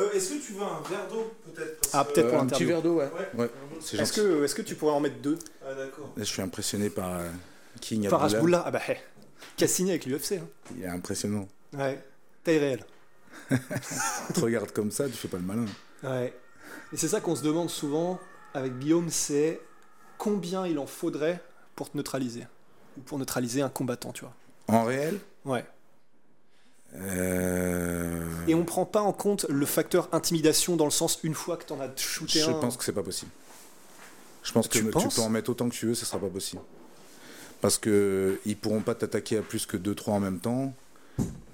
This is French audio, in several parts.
Euh, Est-ce que tu veux un verre d'eau peut-être Parce Ah, peut-être pour un petit verre d'eau, ouais. Ouais. Ouais, c'est Est-ce gentil. que, est que tu pourrais en mettre deux Ah d'accord. Là, je suis impressionné par euh, King Farage Abdullah. Ah bah, hé, qui a signé avec l'UFC. Hein. Il est impressionnant. Ouais, taille réelle. Tu te regardes comme ça, tu fais pas le malin. Ouais. Et c'est ça qu'on se demande souvent avec Guillaume, c'est combien il en faudrait pour te neutraliser ou pour neutraliser un combattant, tu vois. En réel, Ouais. Euh, Et on prend pas en compte le facteur intimidation dans le sens une fois que t'en as shooté je un. pense que c'est pas possible. Je pense que Tu peux en mettre autant que tu veux, ce sera pas possible. Parce que ils pourront pas t'attaquer à plus que 2-3 en même temps.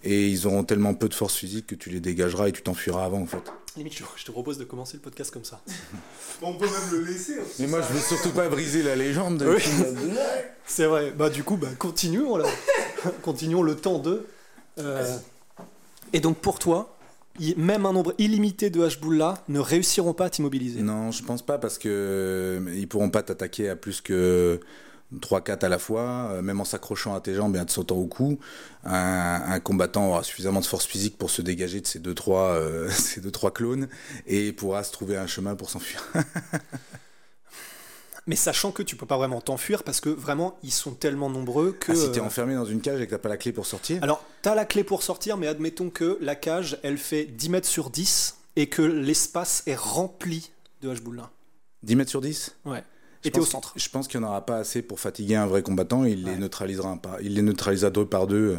Et ils auront tellement peu de force physique que tu les dégageras et tu t'enfuiras avant en fait. Limite, je je te propose de commencer le podcast comme ça. On peut même le laisser. hein, Mais moi je veux surtout pas briser la légende Oui. C'est vrai. Bah du coup, bah, continuons là. continuons le temps de. Euh, Et donc pour toi, même un nombre illimité de Hashbullah ne réussiront pas à t'immobiliser. Non, je pense pas parce que euh, ils pourront pas t'attaquer à plus que 3-4 à la fois, euh, même en s'accrochant à tes jambes et en te sautant au cou. Un, combattant aura suffisamment de force physique pour se dégager de ces 2-3 euh, clones et pourra se trouver un chemin pour s'enfuir. Mais sachant que tu peux pas vraiment t'enfuir parce que vraiment ils sont tellement nombreux que. Ah, si t'es euh, enfermé dans une cage et que t'as pas la clé pour sortir Alors, t'as la clé pour sortir, mais admettons que la cage, elle fait 10 mètres sur 10 et que l'espace est rempli de Hashbullah. 10 mètres sur 10 Ouais. Je Et t'es au centre. Je pense qu'il n'y en aura pas assez pour fatiguer un vrai combattant. Il Ouais. les neutralisera par, il les neutralisera deux par deux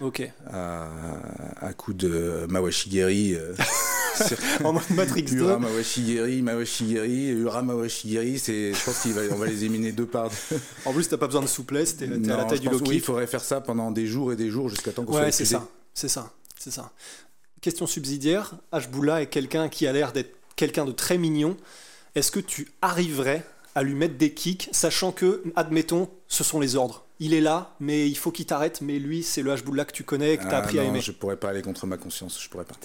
Ok. euh, à, à coup de Mawashigeri. En mode Matrix 2. Ura Mawashigeri, Mawashigeri, Ura Mawashigeri, c'est, je pense qu'on va, les éliminer deux par deux. En plus, t'as pas besoin de souplesse, t'es à la taille du low oui, il faudrait faire ça pendant des jours et des jours jusqu'à temps qu'on soit Ouais, c'est épuisé. ça. C'est ça. C'est ça. Question subsidiaire. Hashbullah est quelqu'un qui a l'air d'être quelqu'un de très mignon. Est-ce que tu arriverais à lui mettre des kicks, sachant que, admettons, ce sont les ordres Il est là, mais il faut qu'il t'arrête, mais lui, c'est le Hashbullah que tu connais et que t'as Ah, appris à non, aimer. Je pourrais pas aller contre ma conscience, je pourrais pas.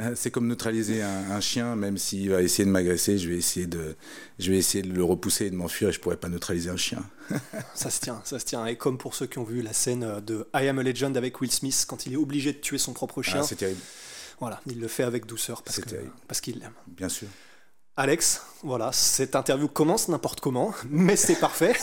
Euh, C'est comme neutraliser un, un chien, même s'il va essayer de m'agresser, je vais essayer de, je vais essayer de le repousser et de m'enfuir, et je pourrais pas neutraliser un chien. Ça se tient, ça se tient. Et comme pour ceux qui ont vu la scène euh, de I Am a Legend avec Will Smith, quand il est obligé de tuer son propre chien, Ah, c'est terrible, voilà, il le fait avec douceur parce que- parce qu'il l'aime. bien sûr. Alex, voilà, cette interview commence n'importe comment, mais c'est parfait.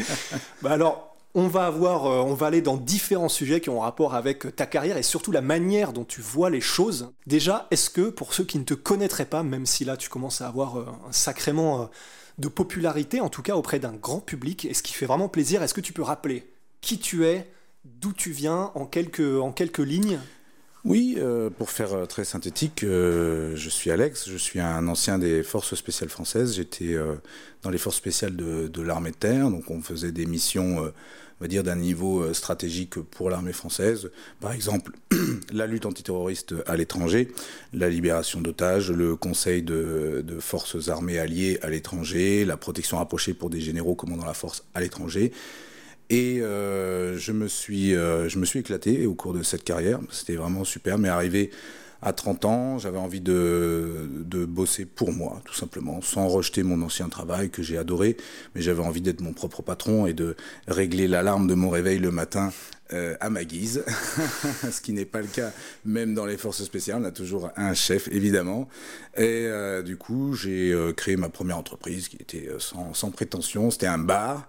bah alors, on va avoir, euh, on aller dans différents sujets qui ont rapport avec ta carrière et surtout la manière dont tu vois les choses. Déjà, est-ce que pour ceux qui ne te connaîtraient pas, même si là tu commences à avoir euh, un sacrément euh, de popularité, en tout cas auprès d'un grand public, et ce qui fait vraiment plaisir, est-ce que tu peux rappeler qui tu es, d'où tu viens, en quelques lignes? Oui, euh, pour faire euh, très synthétique, euh, je suis Alex, je suis un ancien des forces spéciales françaises. J'étais dans les forces spéciales de, l'armée de terre, donc on faisait des missions, on va dire, d'un niveau stratégique pour l'armée française. Par exemple, la lutte antiterroriste à l'étranger, la libération d'otages, le conseil de forces armées alliées à l'étranger, la protection rapprochée pour des généraux commandant la force à l'étranger. Et euh, je, me suis, euh, je me suis éclaté au cours de cette carrière. C'était vraiment super. Mais arrivé à 30 ans, j'avais envie de, bosser pour moi, tout simplement, sans rejeter mon ancien travail que j'ai adoré. Mais j'avais envie d'être mon propre patron et de régler l'alarme de mon réveil le matin euh, à ma guise. Ce qui n'est pas le cas même dans les forces spéciales. On a toujours un chef, évidemment. Et du coup, j'ai créé ma première entreprise qui était sans prétention. C'était un bar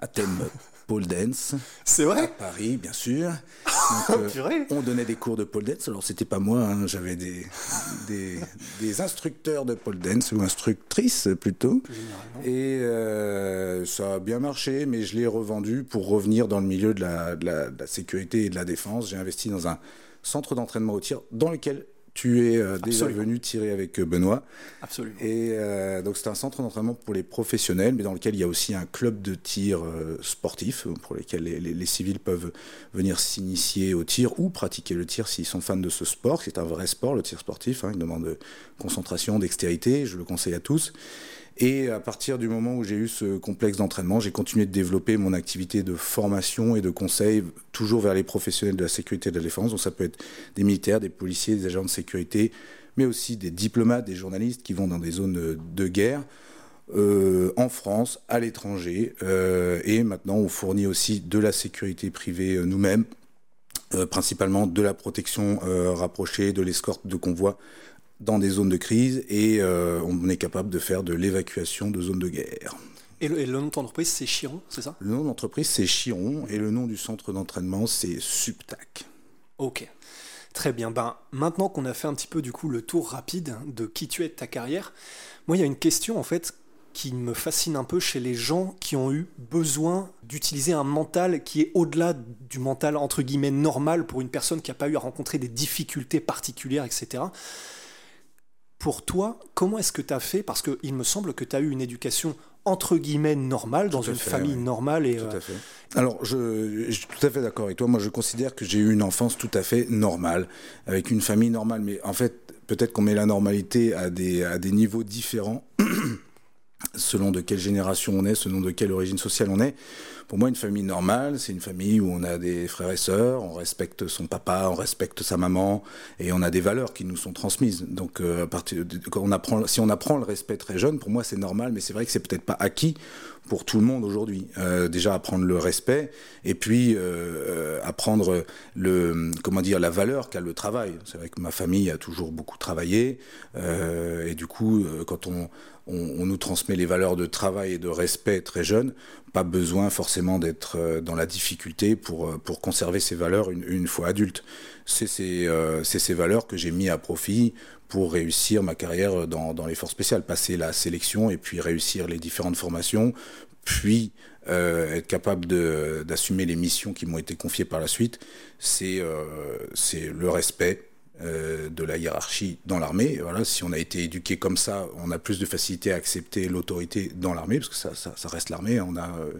à thème pole dance C'est à vrai Paris, bien sûr. Donc, euh, Purée. on donnait des cours de pole dance. Alors, c'était pas moi, hein, j'avais des, des, des instructeurs de pole dance, ou instructrices plutôt. Et euh, ça a bien marché, mais je l'ai revendu pour revenir dans le milieu de la, de la- de la sécurité et de la défense. J'ai investi dans un centre d'entraînement au tir dans lequel tu es euh, déjà venu tirer avec euh, Benoît. Absolument. Et euh, donc c'est un centre d'entraînement pour les professionnels, mais dans lequel il y a aussi un club de tir euh, sportif, pour lesquels les, les- les civils peuvent venir s'initier au tir ou pratiquer le tir s'ils sont fans de ce sport. C'est un vrai sport, le tir sportif. hein, il demande de concentration, dextérité. Je le conseille à tous. Et à partir du moment où j'ai eu ce complexe d'entraînement, j'ai continué de développer mon activité de formation et de conseil, toujours vers les professionnels de la sécurité et de la défense. Donc ça peut être des militaires, des policiers, des agents de sécurité, mais aussi des diplomates, des journalistes qui vont dans des zones de guerre. euh, en France, à l'étranger, euh, et maintenant on fournit aussi de la sécurité privée euh, nous-mêmes, principalement de la protection rapprochée, de l'escorte de convois dans des zones de crise, et euh, on est capable de faire de l'évacuation de zones de guerre. Et le, et le nom de ton entreprise, c'est Chiron, c'est ça? Le nom de l'entreprise c'est Chiron, et le nom du centre d'entraînement c'est Subtac. Ok. Très bien. Ben, maintenant qu'on a fait un petit peu du coup le tour rapide de qui tu es de ta carrière, moi il y a une question en fait qui me fascine un peu chez les gens qui ont eu besoin d'utiliser un mental qui est au-delà du mental entre guillemets normal pour une personne qui n'a pas eu à rencontrer des difficultés particulières, etc. Pour toi, comment est-ce que tu as fait? Parce qu'il me semble que tu as eu une éducation entre guillemets normale, dans une fait, famille oui. normale. Et, Tout euh, à fait. Alors, je, je suis tout à fait d'accord avec toi. Moi, je considère que j'ai eu une enfance tout à fait normale, avec une famille normale. Mais en fait, peut-être qu'on met la normalité à des, à des niveaux différents, selon de quelle génération on est, selon de quelle origine sociale on est. Pour moi, une famille normale, c'est une famille où on a des frères et sœurs, on respecte son papa, on respecte sa maman, et on a des valeurs qui nous sont transmises. Donc, euh, à partir de, quand on apprend, si on apprend le respect très jeune, pour moi, c'est normal, mais c'est vrai que c'est peut-être pas acquis pour tout le monde aujourd'hui. Euh, déjà apprendre le respect, et puis euh, euh, apprendre le, comment dire, la valeur qu'a le travail. C'est vrai que ma famille a toujours beaucoup travaillé, euh, et du coup, euh, quand on, on, nous transmet les valeurs de travail et de respect très jeune, pas besoin forcément d'être euh, dans la difficulté pour, euh, pour conserver ces valeurs une, fois adulte. C'est ces, euh, c'est ces valeurs que j'ai mis à profit pour réussir ma carrière dans, dans les forces passer la sélection et puis réussir les différentes formations, puis être capable d'assumer les missions qui m'ont été confiées par la suite. C'est euh, c'est le respect, euh, de la hiérarchie dans l'armée. Voilà, si on a été éduqué comme ça, on a plus de facilité à accepter l'autorité dans l'armée, parce que ça, reste l'armée. On a euh,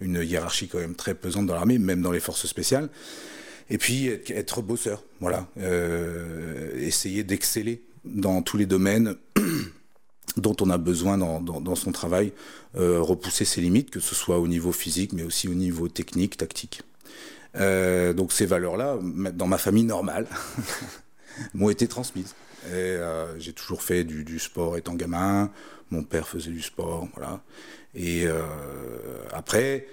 une hiérarchie quand même très pesante dans l'armée, même dans les forces spéciales. Et puis être, bosseur, voilà, Euh, essayer d'exceller dans tous les domaines dont on a besoin dans, son travail, repousser ses limites, que ce soit au niveau physique, mais aussi au niveau technique, tactique. Donc ces valeurs-là, dans ma famille normale, m'ont été transmises. Et euh, j'ai toujours fait du, sport étant gamin. Mon père faisait du sport, voilà. Et euh, après,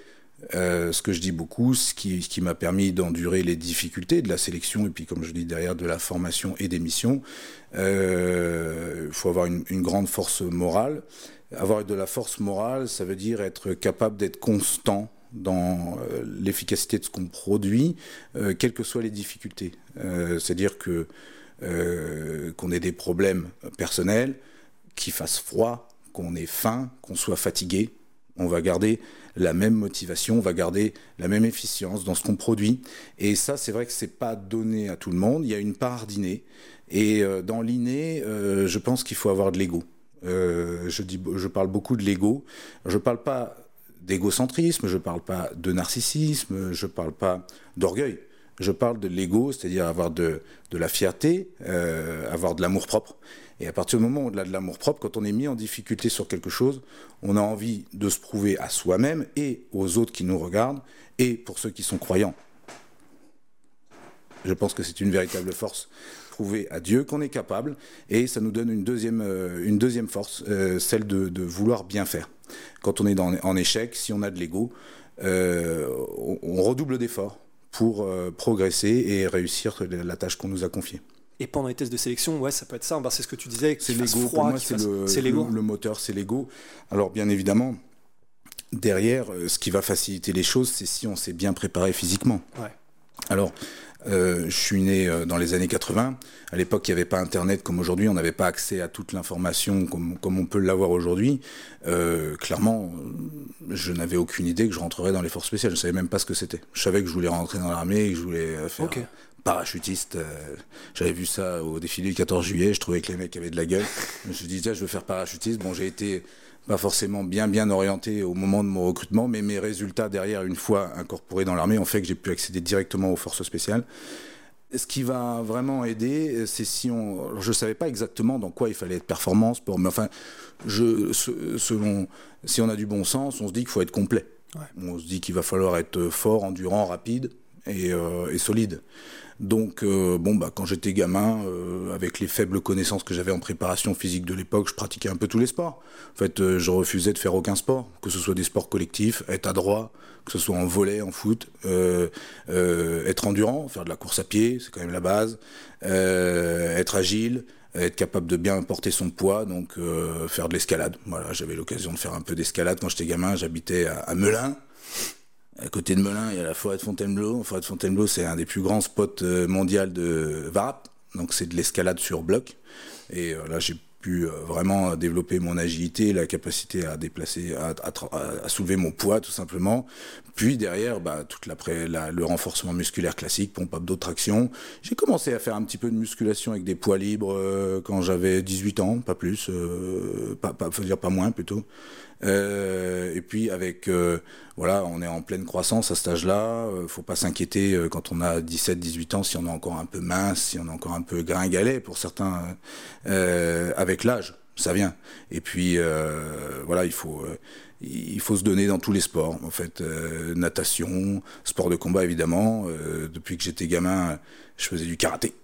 euh, ce que je dis beaucoup, ce qui, m'a permis d'endurer les difficultés de la sélection et puis, comme je dis derrière, de la formation et des missions, il faut avoir une, grande force morale. Avoir de la force morale, ça veut dire être capable d'être constant dans euh, l'efficacité de ce qu'on produit, euh, quelles que soient les difficultés. Euh, C'est-à-dire que qu'on ait des problèmes personnels, qu'il fasse froid, qu'on ait faim, qu'on soit fatigué, on va garder la même motivation, on va garder la même efficience dans ce qu'on produit. Et ça, c'est vrai que c'est pas donné à tout le monde. Il y a une part d'inné. Et dans l'inné, je pense qu'il faut avoir de l'ego. Je, je parle beaucoup de l'ego. Je parle pas d'égocentrisme, je parle pas de narcissisme, je parle pas d'orgueil. Je parle de l'ego, c'est-à-dire avoir de, la fierté, euh, avoir de l'amour propre. Et à partir du moment où on a de l'amour propre, quand on est mis en difficulté sur quelque chose, on a envie de se prouver à soi-même et aux autres qui nous regardent, et pour ceux qui sont croyants. Je pense que c'est une véritable force. Prouver à Dieu qu'on est capable, et ça nous donne une deuxième, euh, force, euh, celle de, vouloir bien faire. Quand on est dans, en échec, si on a de l'ego, euh, on, on, redouble d'efforts pour euh, progresser et réussir la tâche qu'on nous a confiée. Et pendant les tests de sélection, ouais, ça peut être ça. Ben, c'est ce que tu disais. C'est l'ego. Pour moi, c'est fasse... le, le, le, moteur, c'est l'ego. Alors, bien évidemment, derrière, euh, ce qui va faciliter les choses, c'est si on s'est bien préparé physiquement. Ouais. Alors, Euh, je suis né euh, dans les années 80. À l'époque, il n'y avait pas Internet comme aujourd'hui. On n'avait pas accès à toute l'information comme, comme on peut l'avoir aujourd'hui. Euh, clairement, je n'avais aucune idée que je rentrerais dans les forces spéciales. Je ne savais même pas ce que c'était. Je savais que je voulais rentrer dans l'armée et que je voulais euh, faire parachutiste. Euh, J'avais vu ça au défilé du 14 juillet. Je trouvais que les mecs avaient de la gueule. Je me suis dit, tiens, je veux faire parachutiste. Bon, j'ai été pas forcément bien bien orienté au moment de mon recrutement, mais mes résultats derrière, une fois incorporé dans l'armée, ont fait que j'ai pu accéder directement aux forces spéciales. Ce qui va vraiment aider, c'est si on. alors, Je ne savais pas exactement dans quoi il fallait être performant, sport, mais enfin, je, se- selon, si on a du bon sens, on se dit qu'il faut être complet. On se dit qu'il va falloir être fort, endurant, rapide et, euh, et solide. Donc, euh, bon, bah, quand j'étais gamin, euh, avec les faibles connaissances que j'avais en préparation physique de l'époque, je pratiquais un peu tous les sports. En fait, je refusais de faire aucun sport, que ce soit des sports collectifs, être adroit, que ce soit en volet, en foot, être endurant, faire de la course à pied, c'est quand même la base, être agile, être capable de bien porter son poids, donc faire de l'escalade. Voilà, j'avais l'occasion de faire un peu d'escalade quand j'étais gamin. J'habitais à Melun. À côté de Melun, il y a la forêt de Fontainebleau. La forêt de Fontainebleau, c'est un des plus grands spots euh, mondiaux de Varap. Donc, c'est de l'escalade sur bloc. Et euh, là, j'ai pu euh, vraiment développer mon agilité, la capacité à déplacer, à soulever mon poids, tout simplement. Puis derrière, bah, toute la- le renforcement musculaire classique, pompe abdos, traction. J'ai commencé à faire un petit peu de musculation avec des poids libres euh, quand j'avais 18 ans, pas plus, euh, pas, pas, faut dire pas moins plutôt. Euh, et puis avec, euh, voilà, on est en pleine croissance à cet âge-là. Euh, faut pas s'inquiéter euh, quand on a 17-18 ans si on est encore un peu mince, si on est encore un peu gringalet pour certains. avec l'âge, ça vient. Et puis voilà, il faut. Il faut se donner dans tous les sports, en fait, Euh, natation, sport de combat évidemment. Euh, depuis que j'étais gamin, je faisais du karaté.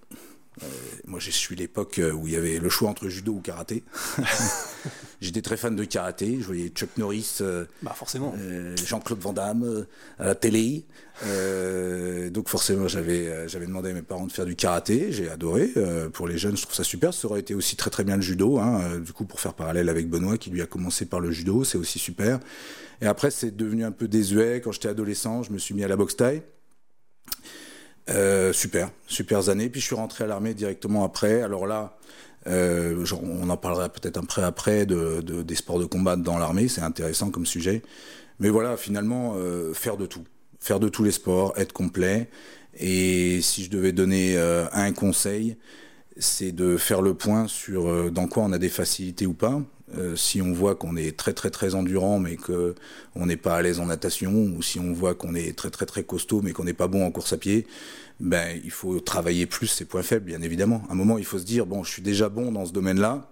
Euh, moi, je suis l'époque où il y avait le choix entre judo ou karaté. J'étais très fan de karaté. Je voyais Chuck Norris, euh, Bah forcément. euh, Jean-Claude Van Damme euh, à la télé. Euh, donc forcément, j'avais euh, j'avais demandé à mes parents de faire du karaté. J'ai adoré. Euh, pour les jeunes, je trouve ça super. Ça aurait été aussi très très bien le judo. Hein. Euh, Du coup, pour faire parallèle avec Benoît, qui lui a commencé par le judo, c'est aussi super. Et après, c'est devenu un peu désuet. Quand j'étais adolescent, je me suis mis à la boxe thaï. Euh, super, super années. Puis je suis rentré à l'armée directement après. Alors là, euh, on en parlera peut-être après après de, de- des sports de combat dans l'armée. C'est intéressant comme sujet. Mais voilà, finalement, euh, faire de tout, faire de tous les sports, être complet. Et si je devais donner euh, un conseil, c'est de faire le point sur dans quoi on a des facilités ou pas. Euh, si on voit qu'on est très très très endurant mais que on n'est pas à l'aise en natation, ou si on voit qu'on est très très très costaud mais qu'on n'est pas bon en course à pied, ben il faut travailler plus ses points faibles, bien évidemment. À un moment, il faut se dire bon, je suis déjà bon dans ce domaine-là.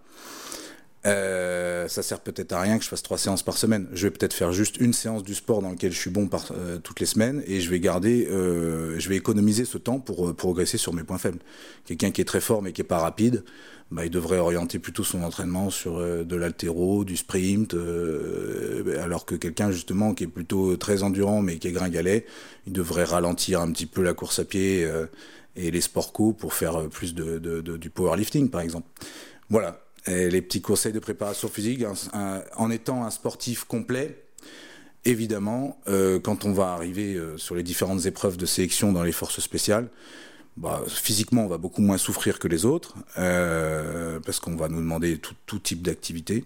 Euh, ça sert peut-être à rien que je fasse trois séances par semaine. Je vais peut-être faire juste une séance du sport dans lequel je suis bon euh, toutes les semaines et je vais garder, je vais économiser ce temps pour progresser sur mes points faibles. Quelqu'un qui est très fort mais qui est pas rapide, bah, il devrait orienter plutôt son entraînement sur euh, de l'altéro, du sprint, euh, alors que quelqu'un justement qui est plutôt très endurant mais qui est gringalet, il devrait ralentir un petit peu la course à pied euh, et les sports co pour faire euh, plus de, du powerlifting par exemple. Voilà, les petits conseils de préparation physique, en étant un sportif complet, évidemment, euh, quand on va arriver euh, sur les différentes épreuves de sélection dans les forces spéciales, bah, physiquement, on va beaucoup moins souffrir que les autres, euh, parce qu'on va nous demander tout, type d'activité,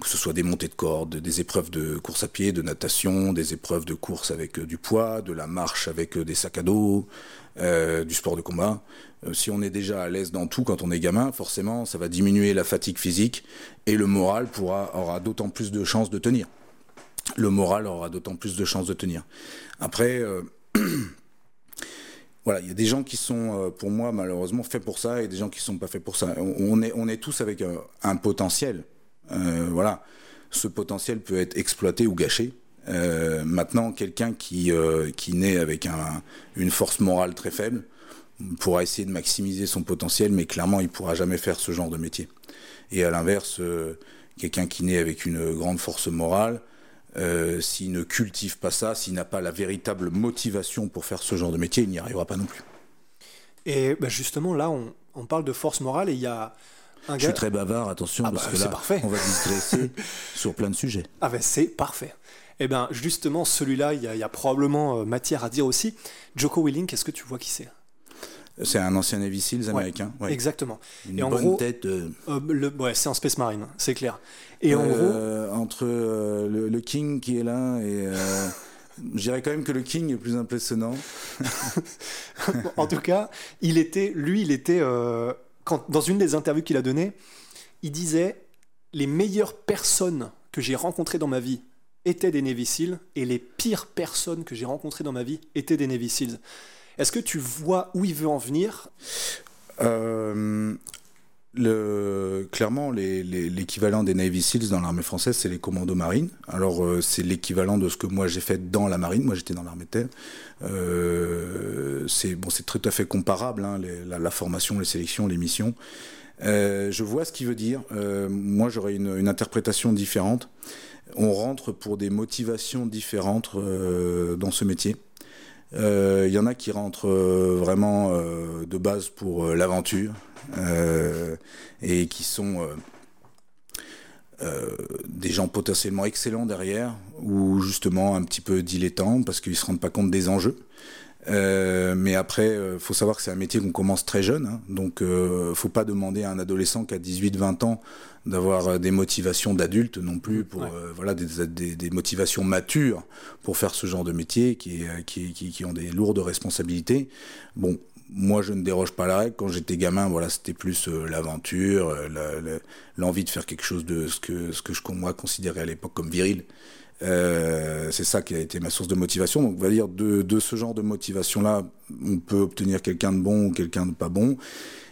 que ce soit des montées de cordes, des épreuves de course à pied, de natation, des épreuves de course avec euh, du poids, de la marche avec euh, des sacs à dos, du sport de combat. Si on est déjà à l'aise dans tout quand on est gamin, forcément, ça va diminuer la fatigue physique et le moral aura d'autant plus de chances de tenir. Le moral aura d'autant plus de chances de tenir. Après, voilà, il y a des gens qui sont, euh, pour moi, malheureusement, faits pour ça et des gens qui sont pas faits pour ça. On, est, on est tous avec un, un potentiel. Euh, voilà, ce potentiel peut être exploité ou gâché. Euh, maintenant, quelqu'un qui, euh, qui naît avec un, une force morale très faible pourra essayer de maximiser son potentiel, mais clairement, il pourra jamais faire ce genre de métier. Et à l'inverse, euh, quelqu'un qui naît avec une grande force morale, euh, s'il ne cultive pas ça, s'il n'a pas la véritable motivation pour faire ce genre de métier, il n'y arrivera pas non plus. Et bah, justement, là, on, on parle de force morale et il y a un Je gars. suis très bavard, attention, Ah parce bah, que c'est là, parfait. on va digresser sur plein de sujets. Ah ben c'est parfait. Eh bien, justement, celui-là, il y, a probablement matière à dire aussi. Joko Willing, est-ce que tu vois qui c'est? C'est un ancien Navy Seals américain. Exactement. Une et en bonne tête. Euh, le, ouais, c'est en Space Marine, c'est clair. Et en gros. Entre le, King qui est là et. Je dirais quand même que le King est plus impressionnant. en tout cas, il était, lui, il était, quand, dans une des interviews qu'il a données, il disait les meilleures personnes que j'ai rencontrées dans ma vie étaient des Navy Seals et les pires personnes que j'ai rencontrées dans ma vie étaient des Navy Seals. Est-ce que tu vois où il veut en venir? Euh, clairement, l'équivalent des Navy Seals dans l'armée française, c'est les commandos marines. Alors, euh, c'est l'équivalent de ce que moi j'ai fait dans la marine. Moi, j'étais dans l'armée de terre. Euh, c'est tout à fait comparable, hein, la, formation, les sélections, les missions. je vois ce qu'il veut dire. moi, j'aurais une, interprétation différente. On rentre pour des motivations différentes dans ce métier. Il euh, y en a qui rentrent euh, vraiment euh, de base pour l'aventure et qui sont des gens potentiellement excellents derrière ou justement un petit peu dilettants parce qu'ils se rendent pas compte des enjeux. Mais après, il faut savoir que c'est un métier qu'on commence très jeune, hein, donc ne faut pas demander à un adolescent qui a 18-20 ans d'avoir euh, des motivations d'adultes non plus pour euh, voilà des, des, motivations matures pour faire ce genre de métier qui, euh, qui, qui, qui, ont des lourdes responsabilités. Bon, moi je ne déroge pas à la règle. Quand j'étais gamin, voilà, c'était plus l'aventure, l'envie de faire quelque chose de ce que ce que je moi considérais à l'époque comme viril. Euh, c'est ça qui a été ma source de motivation. Donc, on va dire de, ce genre de motivation-là, on peut obtenir quelqu'un de bon ou quelqu'un de pas bon.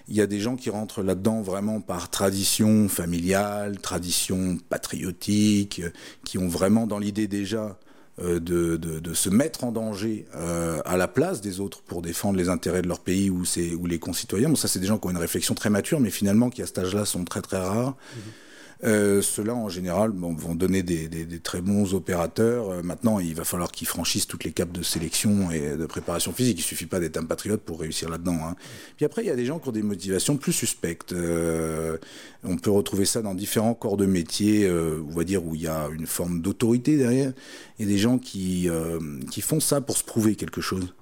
Il y a des gens qui rentrent là-dedans vraiment par tradition familiale, tradition patriotique, qui ont vraiment dans l'idée déjà euh, de, se mettre en danger euh, à la place des autres pour défendre les intérêts de leur pays ou, ou les concitoyens. Bon, ça, c'est des gens qui ont une réflexion très mature, mais finalement qui à cet âge-là sont très très rares. Mmh. Euh, Ceux-là, en général, vont donner des, très bons opérateurs. Euh, maintenant, il va falloir qu'ils franchissent toutes les capes de sélection et de préparation physique. Il suffit pas d'être un patriote pour réussir là-dedans. Hein. Puis après, il y a des gens qui ont des motivations plus suspectes. Euh, on peut retrouver ça dans différents corps de métier, on va dire, où il y a une forme d'autorité derrière. Et des gens qui, qui font ça pour se prouver quelque chose.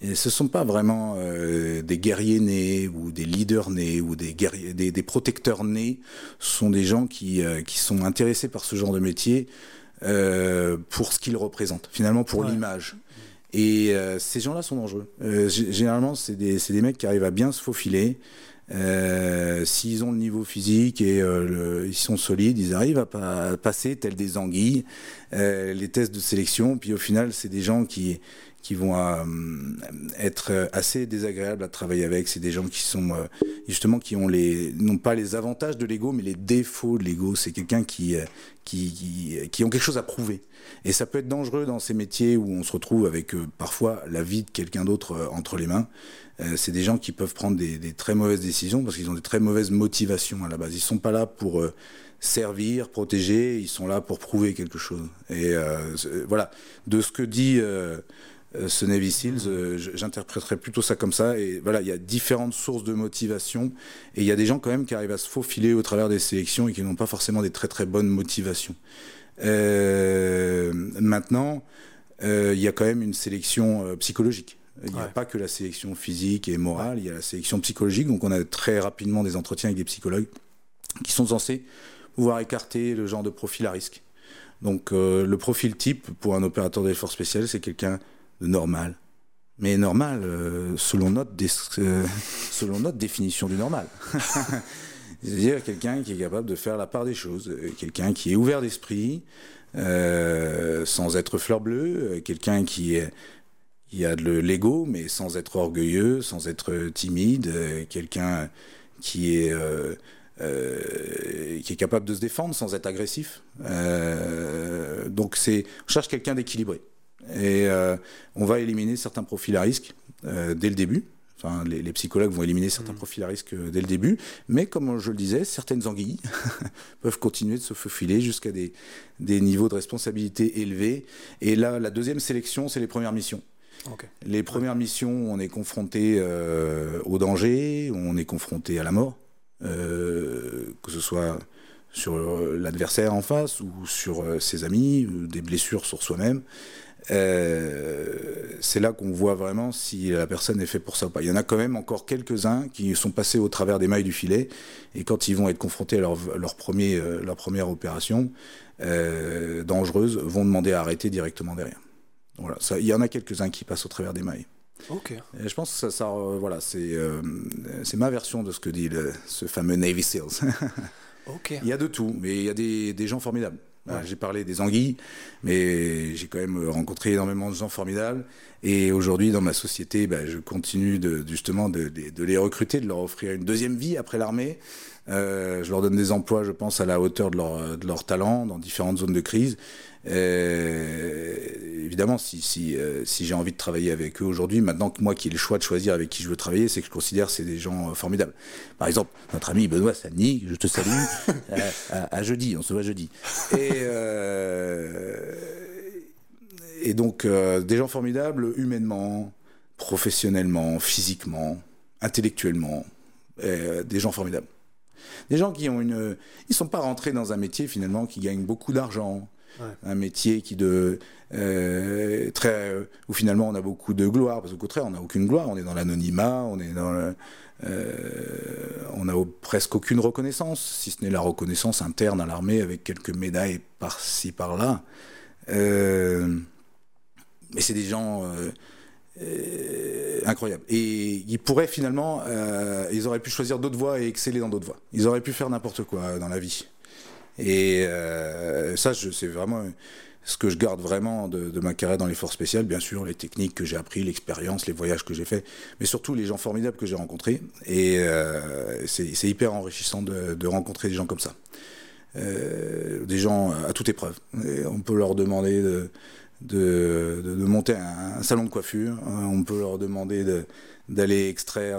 Et ce ne sont pas vraiment euh, des guerriers nés ou des leaders nés ou des, guerriers, des, des protecteurs nés. Ce sont des gens qui, euh, qui sont intéressés par ce genre de métier euh, pour ce qu'ils représentent, finalement pour l'image. Et euh, ces gens-là sont dangereux. Généralement, c'est des, des, mecs qui arrivent à bien se faufiler. S'ils ont le niveau physique et le, ils sont solides, ils arrivent à, à passer tel des anguilles les tests de sélection. Puis au final, c'est des gens qui qui vont euh, être assez désagréables à travailler avec. C'est des gens qui sont euh, justement qui ont les non pas les avantages de l'ego, mais les défauts de l'ego. C'est quelqu'un qui, euh, qui, qui qui ont quelque chose à prouver. Et ça peut être dangereux dans ces métiers où on se retrouve avec parfois la vie de quelqu'un d'autre entre les mains. c'est des gens qui peuvent prendre des, très mauvaises décisions parce qu'ils ont des très mauvaises motivations à la base. Ils sont pas là pour servir, protéger, ils sont là pour prouver quelque chose. Et voilà, de ce que dit euh, ce Navy Seals, euh, j'interpréterais plutôt ça comme ça. Et voilà, il y a différentes sources de motivation. Et il y a des gens quand même qui arrivent à se faufiler au travers des sélections et qui n'ont pas forcément des très très bonnes motivations. Euh, maintenant, euh, il y a quand même une sélection euh, psychologique. Il n'y a pas que la sélection physique et morale, il y a la sélection psychologique. Donc on a très rapidement des entretiens avec des psychologues qui sont censés pouvoir écarter le genre de profil à risque. Donc le profil type pour un opérateur des forces spéciales, c'est quelqu'un normal. Mais normal, euh, selon, notre euh, selon notre définition du normal. C'est-à-dire quelqu'un qui est capable de faire la part des choses, euh, quelqu'un qui est ouvert d'esprit, sans être fleur bleue, quelqu'un qui, a de l'ego, mais sans être orgueilleux, sans être timide, quelqu'un qui est... capable de se défendre sans être agressif. donc on cherche quelqu'un d'équilibré. Et euh, on va éliminer certains profils à risque euh, dès le début. Enfin, les, les, psychologues vont éliminer certains mmh. profils à risque euh, dès le début, mais comme je le disais, certaines anguilles peuvent continuer de se faufiler jusqu'à des, des, niveaux de responsabilité élevés. Et là, la deuxième sélection, c'est les premières missions. Okay. Les premières missions, on est confronté euh, au danger, on est confronté à la mort, euh, que ce soit sur l'adversaire en face ou sur ses amis, des blessures sur soi-même. C'est là qu'on voit vraiment si la personne est faite pour ça ou pas. Il y en a quand même encore quelques-uns qui sont passés au travers des mailles du filet et quand ils vont être confrontés à leur, leur, premier, leur première opération dangereuse, vont demander à arrêter directement derrière. Voilà, il y en a quelques-uns qui passent au travers des mailles. Ok. je pense que ça, ça euh, voilà, c'est euh, ma version de ce que dit ce fameux Navy Seals. ok. Il y a de tout, mais il y a des, des gens formidables. J'ai parlé des anguilles, mais j'ai quand même rencontré énormément de gens formidables. Et aujourd'hui, dans ma société, bah, je continue justement de, les recruter, de leur offrir une deuxième vie après l'armée. Euh, je leur donne des emplois, je pense, à la hauteur de leur talent dans différentes zones de crise. Euh, évidemment, si, si, euh, si j'ai envie de travailler avec eux aujourd'hui, maintenant que moi qui ai le choix de choisir avec qui je veux travailler, c'est que je considère que c'est des gens euh, formidables. Par exemple, notre ami Benoît Sani, je te salue, à, jeudi, on se voit jeudi. Et, et donc, des gens formidables humainement, professionnellement, physiquement, intellectuellement, des gens formidables. Des gens qui ont une. Ils sont pas rentrés dans un métier finalement qui gagne beaucoup d'argent, un métier qui de euh, très où finalement on a beaucoup de gloire parce qu'au contraire on n'a aucune gloire. On est dans l'anonymat on est dans euh, on n'a presque aucune reconnaissance si ce n'est la reconnaissance interne à l'armée avec quelques médailles par-ci par-là. Euh, mais c'est des gens incroyables. Et ils pourraient finalement ils auraient pu choisir d'autres voies et exceller dans d'autres voies. Ils auraient pu faire n'importe quoi dans la vie et euh, ça, c'est vraiment ce que je garde vraiment de, ma carrière dans les forces spéciales, bien sûr, les techniques que j'ai appris, l'expérience, les voyages que j'ai faits, mais surtout les gens formidables que j'ai rencontrés. Et euh, c'est hyper enrichissant de, rencontrer des gens comme ça. Euh, des gens à toute épreuve. on peut leur demander de, de, monter un, salon de coiffure, on peut leur demander d'aller extraire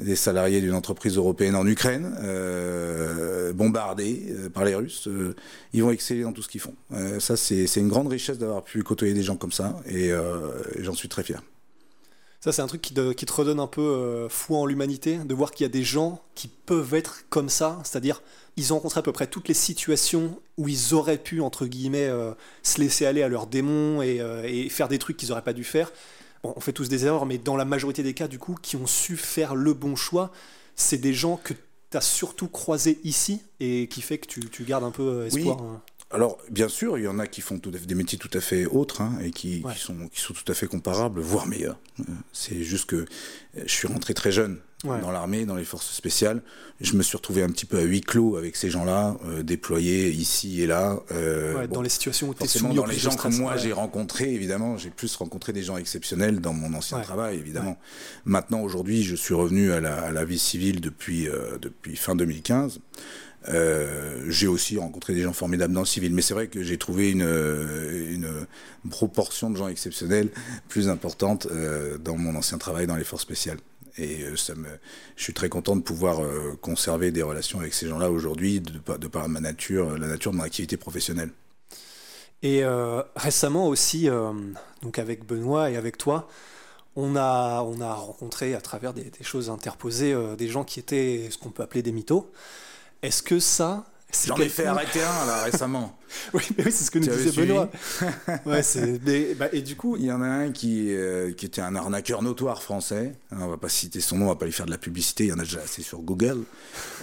des salariés d'une entreprise européenne en Ukraine, euh, bombardés euh, par les Russes, euh, ils vont exceller dans tout ce qu'ils font. ça, c'est une grande richesse d'avoir pu côtoyer des gens comme ça, et, j'en suis très fier. Ça, c'est un truc qui, te redonne un peu foi en l'humanité, de voir qu'il y a des gens qui peuvent être comme ça, c'est-à-dire ils ont rencontré à peu près toutes les situations où ils auraient pu, entre guillemets, se laisser aller à leurs démons et, et faire des trucs qu'ils n'auraient pas dû faire on fait tous des erreurs, mais dans la majorité des cas, du coup, qui ont su faire le bon choix, c'est des gens que tu as surtout croisés ici et qui fait que tu, gardes un peu euh, espoir. Hein. Alors, bien sûr, il y en a qui font tout des métiers tout à fait autres hein, et qui, sont, qui sont tout à fait comparables, voire meilleurs. Euh, c'est juste que euh, je suis rentré très jeune dans l'armée, dans les forces spéciales. Je me suis retrouvé un petit peu à huis clos avec ces gens-là, euh, déployés ici et là. dans les situations où tu es soumis dans les gens que moi j'ai rencontrés, évidemment, j'ai plus rencontré des gens exceptionnels dans mon ancien travail, évidemment. Maintenant, aujourd'hui, je suis revenu à la, à la vie civile depuis, depuis fin 2015. Euh, j'ai aussi rencontré des gens formidables dans le civil, mais c'est vrai que j'ai trouvé une, une, proportion de gens exceptionnels plus importante euh, dans mon ancien travail dans les forces spéciales. Et euh, je suis très content de pouvoir conserver des relations avec ces gens-là aujourd'hui, de, par la nature de mon activité professionnelle. Et récemment aussi, donc avec Benoît et avec toi, on a, on a rencontré à travers des, des choses interposées des gens qui étaient ce qu'on peut appeler des mythos. Est-ce que ça, J'en ai fait arrêter un là récemment. oui, mais oui, c'est ce que nous disait Benoît. ouais, bah, et du coup, il y en a un qui, euh, qui était un arnaqueur notoire français. On va pas citer son nom, on va pas lui faire de la publicité. Il y en a déjà assez sur Google.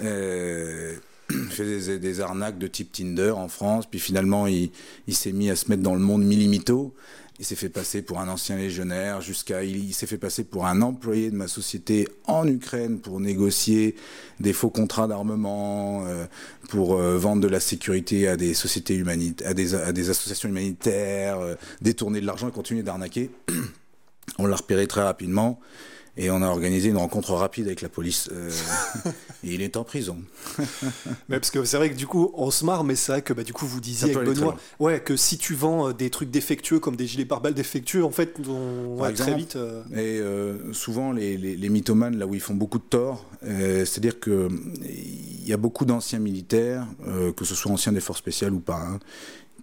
Euh, il fait des, des, arnaques de type Tinder en France, puis finalement il, il s'est mis à se mettre dans le monde millimito. Il s'est fait passer pour un ancien légionnaire, jusqu'à il, s'est fait passer pour un employé de ma société en Ukraine pour négocier des faux contrats d'armement, euh, pour euh, vendre de la sécurité à des sociétés humanitaires, à des, associations humanitaires, euh, détourner de l'argent et continuer d'arnaquer. On l'a repéré très rapidement. Et on a organisé une rencontre rapide avec la police. Euh, et il est en prison. mais parce que c'est vrai que du coup, on se marre, mais c'est vrai que bah, du coup, vous disiez avec Benoît ouais, que si tu vends euh, des trucs défectueux comme des gilets pare-balles défectueux, en fait, on va très vite. Euh, et souvent, les, les, les, mythomanes, là où ils font beaucoup de tort, c'est-à-dire qu'il y a beaucoup d'anciens militaires, que ce soit anciens des forces spéciales ou pas, hein,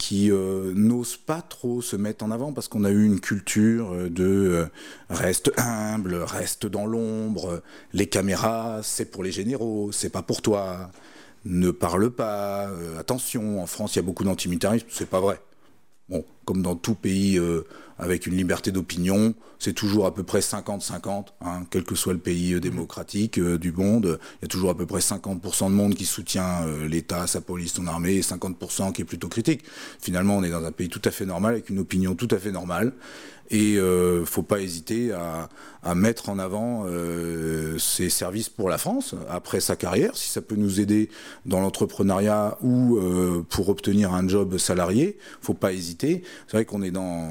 qui euh, n'osent pas trop se mettre en avant parce qu'on a eu une culture euh, de euh, reste humble, reste dans l'ombre, les caméras c'est pour les généraux, c'est pas pour toi. ne parle pas. Attention, en France, il y a beaucoup d'antimilitarisme, c'est pas vrai. Bon, comme dans tout pays avec une liberté d'opinion, c'est toujours à peu près 50-50, hein, quel que soit le pays euh, démocratique du monde. Il y a toujours à peu près 50% de monde qui soutient l'État, sa police, son armée, et 50% qui est plutôt critique. Finalement, on est dans un pays tout à fait normal, avec une opinion tout à fait normale. Et euh, faut pas hésiter à, à, mettre en avant euh, ses services pour la France après sa carrière, si ça peut nous aider dans l'entrepreneuriat ou euh, pour obtenir un job salarié. Faut pas hésiter. C'est vrai qu'on est dans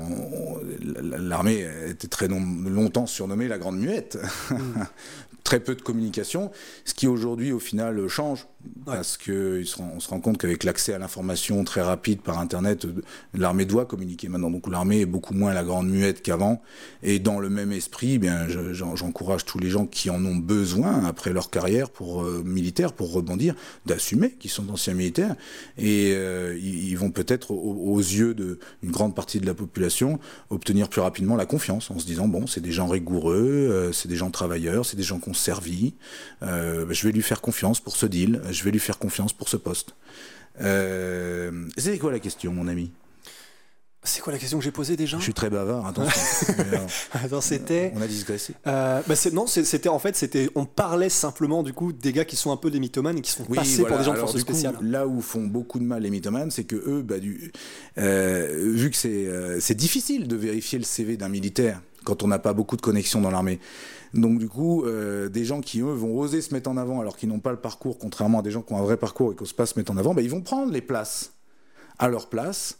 l'armée était très longtemps surnommée la grande muette. Mm. très peu de communication, ce qui aujourd'hui au final change parce que on se rend compte qu'avec l'accès à l'information très rapide par Internet, l'armée doit communiquer maintenant. Donc l'armée est beaucoup moins la grande muette qu'avant. Et dans le même esprit, eh j'encourage tous les gens qui en ont besoin après leur carrière pour euh, militaire, pour rebondir, d'assumer qu'ils sont anciens militaires. Et euh, ils, vont peut-être, aux, yeux d'une grande partie de la population, obtenir plus rapidement la confiance en se disant bon, c'est des gens rigoureux, euh, c'est des gens travailleurs, c'est des gens qu'on servi. je vais lui faire confiance pour ce deal je vais lui faire confiance pour ce poste. Euh, c'est quoi la question, mon ami? C'est quoi la question que j'ai posée déjà? Je suis très bavard, attention. Attends, c'était. On a digressé. Euh, bah non, c'était en fait, c'était, on parlait simplement du coup des gars qui sont un peu des mythomanes et qui sont passés pour des gens de force spéciale. là où font beaucoup de mal les mythomanes, c'est que eux, bah, du, euh, vu que c'est, euh, c'est difficile de vérifier le CV d'un militaire quand on n'a pas beaucoup de connexions dans l'armée. Donc du coup, euh, des gens qui eux vont oser se mettre en avant alors qu'ils n'ont pas le parcours, contrairement à des gens qui ont un vrai parcours et qui n'osent pas se mettre en avant, bah, ils vont prendre les places à leur place.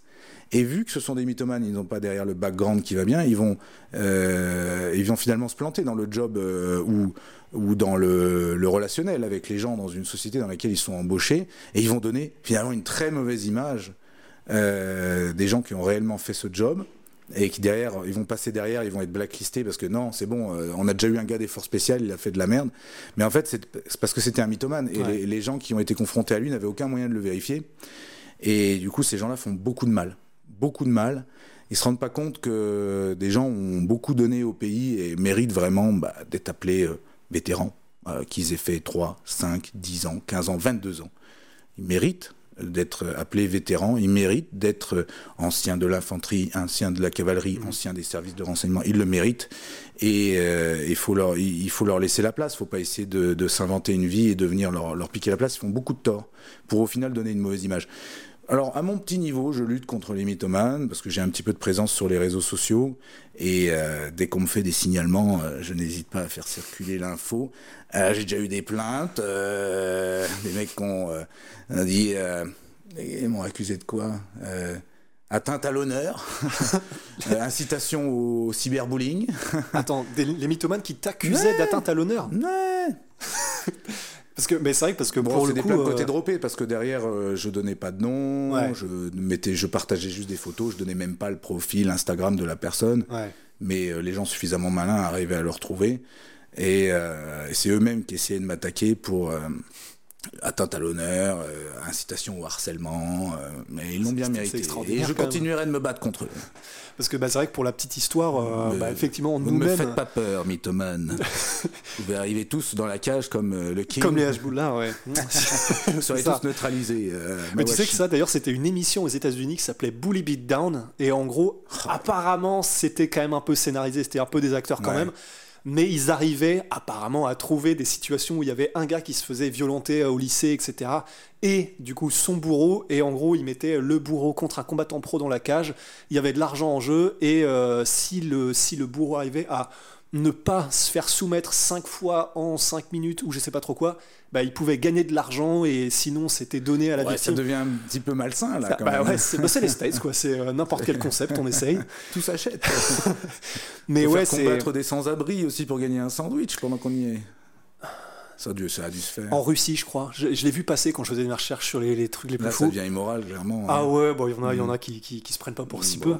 Et vu que ce sont des mythomanes, ils n'ont pas derrière le background qui va bien, ils vont, euh, ils vont finalement se planter dans le job euh, ou, ou dans le, le, relationnel avec les gens dans une société dans laquelle ils sont embauchés, et ils vont donner finalement une très mauvaise image des gens qui ont réellement fait ce job et qui derrière, ils vont passer derrière, ils vont être blacklistés parce que non, c'est bon, euh, on a déjà eu un gars des forces spéciales, il a fait de la merde. Mais en fait, c'est parce que c'était un mythomane et les, gens qui ont été confrontés à lui n'avaient aucun moyen de le vérifier. Et du coup, ces gens-là font beaucoup de mal, beaucoup de mal. Ils se rendent pas compte que des gens ont beaucoup donné au pays et méritent vraiment bah, d'être appelés euh, vétérans, euh, qu'ils aient fait 3, 5, 10 ans, 15 ans, 22 ans. Ils méritent d'être appelé vétéran, il mérite d'être ancien de l'infanterie, ancien de la cavalerie, mmh. ancien des services de renseignement, il le mérite. Et euh, il, faut leur, il faut leur laisser la place, il ne faut pas essayer de, s'inventer une vie et de venir leur, leur piquer la place, ils font beaucoup de tort pour au final donner une mauvaise image. Alors, à mon petit niveau, je lutte contre les mythomanes parce que j'ai un petit peu de présence sur les réseaux sociaux. Et euh, dès qu'on me fait des signalements, euh, je n'hésite pas à faire circuler l'info. Euh, j'ai déjà eu des plaintes, des mecs qui ont dit. ils m'ont accusé de quoi Atteinte à l'honneur, incitation au cyberbullying. Attends, les mythomanes qui t'accusaient d'atteinte à l'honneur? Ouais parce que, mais c'est vrai parce que bon, pour le des coup, côté droppé parce que derrière euh, je donnais pas de nom, je mettais, je partageais juste des photos, je donnais même pas le profil Instagram de la personne. Mais euh, les gens suffisamment malins arrivaient à le retrouver. Et, euh, et c'est eux-mêmes qui essayaient de m'attaquer pour atteinte à l'honneur, incitation au harcèlement, mais ils l'ont bien mérité. Et je continuerai de me battre contre eux. Parce que bah, c'est vrai que pour la petite histoire, euh, bah, effectivement, nous Ne me faites pas peur, mythomane. vous pouvez arriver tous dans la cage comme euh, le King. Comme les Hashbullah, ouais. vous serez tous neutralisés. Euh, Mais tu sais que ça, d'ailleurs, c'était une émission aux États-Unis qui s'appelait Bully Beat Down. Et en gros, oh. apparemment, c'était quand même un peu scénarisé, c'était un peu des acteurs quand même mais ils arrivaient apparemment à trouver des situations où il y avait un gars qui se faisait violenter au lycée, etc. Et du coup son bourreau, et en gros il mettait le bourreau contre un combattant pro dans la cage, il y avait de l'argent en jeu, et euh, si, le, si le bourreau arrivait à ne pas se faire soumettre cinq fois en cinq minutes ou je sais pas trop quoi, bah, il pouvait gagner de l'argent et sinon c'était donné à la ouais, Ça devient un petit peu malsain là. quand bah. Ouais, bah, c'est les States quoi, c'est euh, n'importe quel concept, on essaye. Tout s'achète. Mais ouais, c'est combattre des sans-abri aussi pour gagner un sandwich pendant qu'on y est. Ça a, dû, ça a dû se faire. En Russie, je crois. Je, l'ai vu passer quand je faisais mes recherches sur les, les trucs les plus Là, fous. Ça devient immoral, clairement. Ah hein. ouais, bon, il y en a, il y en a mm. qui, qui, qui, se prennent pas pour si peu.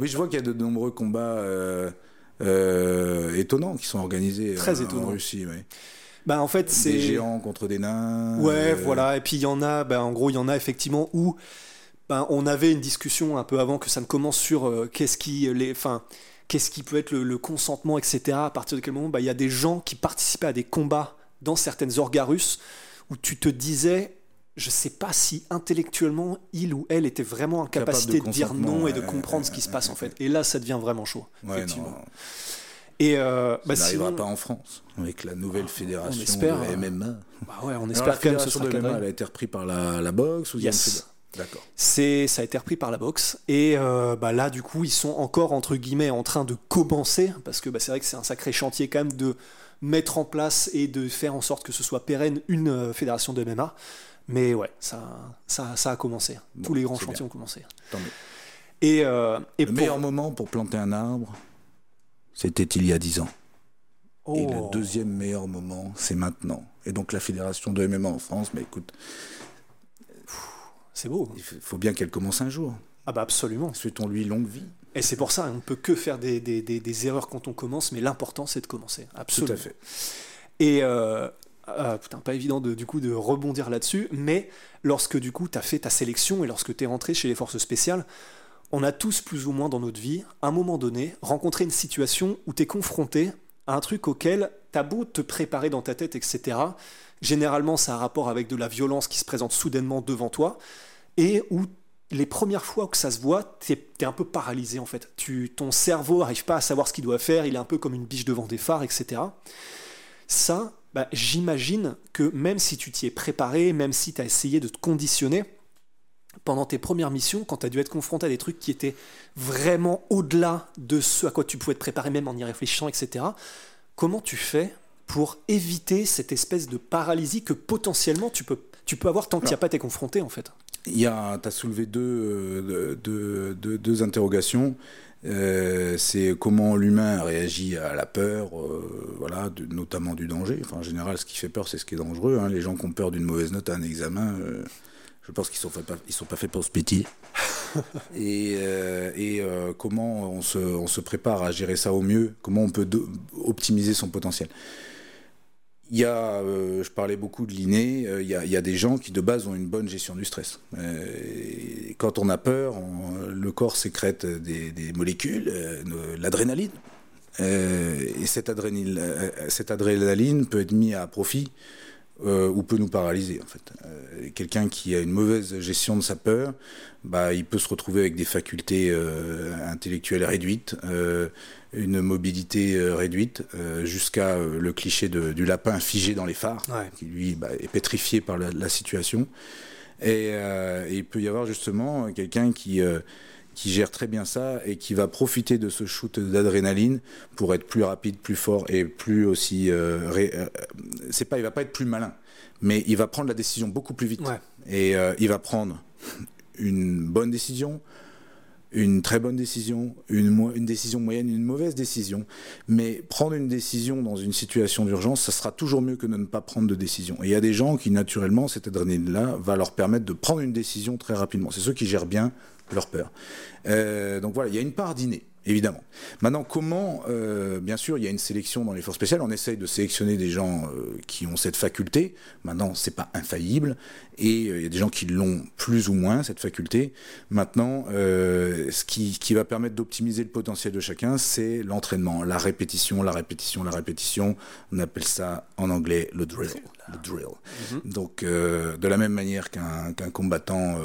Oui, je vois qu'il y a de nombreux combats. Euh, étonnants qui sont organisés Très euh, en Russie. Bah, en fait, c'est des géants contre des nains. Ouais, euh, voilà. Et puis il y en a, bah, en gros, il y en a effectivement où ben, on avait une discussion un peu avant que ça ne commence sur qu'est-ce qui les, enfin, qu'est-ce qui peut être le, consentement, etc. À partir de quel moment, bah, il y a des gens qui participaient à des combats dans certaines orgas russes où tu te disais je sais pas si intellectuellement il ou elle était vraiment en capacité de, de dire non et de comprendre ce qui se passe en fait. Et là, ça devient vraiment chaud. Effectivement. non, Et euh, ça bah, n'arrivera sinon- pas en France avec la nouvelle fédération espère, de euh, MMA. bah ouais, on Alors, espère la quand même que ce sera de MMA, elle a été reprise par la, la boxe ou Yes. D'accord. C'est, ça a été repris par la boxe. Et euh, bah là, du coup, ils sont encore, entre guillemets, en train de commencer, parce que bah, c'est vrai que c'est un sacré chantier quand même de mettre en place et de faire en sorte que ce soit pérenne une euh, fédération de MMA. Mais ouais, ça, ça, ça a commencé. Bon, Tous les grands chantiers bien. ont commencé. Tant mieux. Et, euh, et Le pour- meilleur moment pour planter un arbre, c'était il y a 10 ans. Et Oh. le deuxième meilleur moment, c'est maintenant. Et donc la fédération de MMA en France, mais écoute, C'est beau. il f- faut bien qu'elle commence un jour. Ah bah absolument. Souhaitons-lui longue vie. Et c'est pour ça, on ne peut que faire des, des- des- des erreurs quand on commence, mais l'important c'est de commencer. Tout Absolument. à fait. Et euh, euh, pas évident de, du coup de rebondir là-dessus, mais lorsque du coup tu as fait ta sélection et lorsque tu es rentré chez les forces spéciales, on a tous plus ou moins dans notre vie, à un moment donné, rencontré une situation où tu es confronté à un truc auquel tu as beau te préparer dans ta tête, etc. Généralement, ça a un rapport avec de la violence qui se présente soudainement devant toi et où les premières fois que ça se voit, tu es, un peu paralysé en fait. Tu, ton cerveau n'arrive pas à savoir ce qu'il doit faire, il est un peu comme une biche devant des phares, etc. Ça, bah, j'imagine que même si tu t'y es préparé, même si tu as essayé de te conditionner, pendant tes premières missions, quand tu as dû être confronté à des trucs qui étaient vraiment au-delà de ce à quoi tu pouvais te préparer, même en y réfléchissant, etc., comment tu fais pour éviter cette espèce de paralysie que potentiellement tu peux, tu peux avoir tant qu'il n'y a pas été confronté en fait? Tu as soulevé deux, euh, deux, deux- deux interrogations. Euh, c'est comment l'humain réagit à la peur, euh, voilà, de- notamment du danger. Enfin, en général, ce qui fait peur, c'est ce qui est dangereux. hein. Les gens qui ont peur d'une mauvaise note à un examen, euh, je pense qu'ils sont fait pas, ils sont pas faits pour se pétiller. et euh, et euh, comment on se, on se prépare à gérer ça au mieux? Comment on peut optimiser son potentiel? Il y a, euh, je parlais beaucoup de l'inné, euh, il y, a, des gens qui de base ont une bonne gestion du stress. Euh, quand on a peur, le corps sécrète des, molécules, l'adrénaline. Et cette adrénaline, peut être mise à profit ou peut nous paralyser en fait. Quelqu'un qui a une mauvaise gestion de sa peur, bah, il peut se retrouver avec des facultés intellectuelles réduites, une mobilité euh, réduite, euh, jusqu'à euh, le cliché de- du lapin figé dans les phares, Ouais. qui lui bah, est pétrifié par la, la situation. Et, et il peut y avoir justement quelqu'un qui, qui gère très bien ça et qui va profiter de ce shoot d'adrénaline pour être plus rapide, plus fort et plus aussi. euh, ré- c'est pas, il va pas être plus malin, mais il va prendre la décision beaucoup plus vite. Ouais. Et euh, il va prendre une bonne décision, une très bonne décision, une, décision moyenne, une mauvaise décision. Mais prendre une décision dans une situation d'urgence, ça sera toujours mieux que de ne pas prendre de décision. Et il y a des gens qui, naturellement, cette adrénaline-là va leur permettre de prendre une décision très rapidement. C'est ceux qui gèrent bien leur peur. Euh, donc voilà, il y a une part d'inné. Évidemment. Maintenant, comment euh, Bien sûr, il y a une sélection dans les forces spéciales. On essaye de sélectionner des gens euh, qui ont cette faculté. Maintenant, c'est pas infaillible, et euh, il y a des gens qui l'ont plus ou moins cette faculté. Maintenant, ce qui, qui va permettre d'optimiser le potentiel de chacun, c'est l'entraînement, la répétition, la répétition, la répétition. On appelle ça en anglais le drill. Le drill. Donc, euh, de la même manière qu'un combattant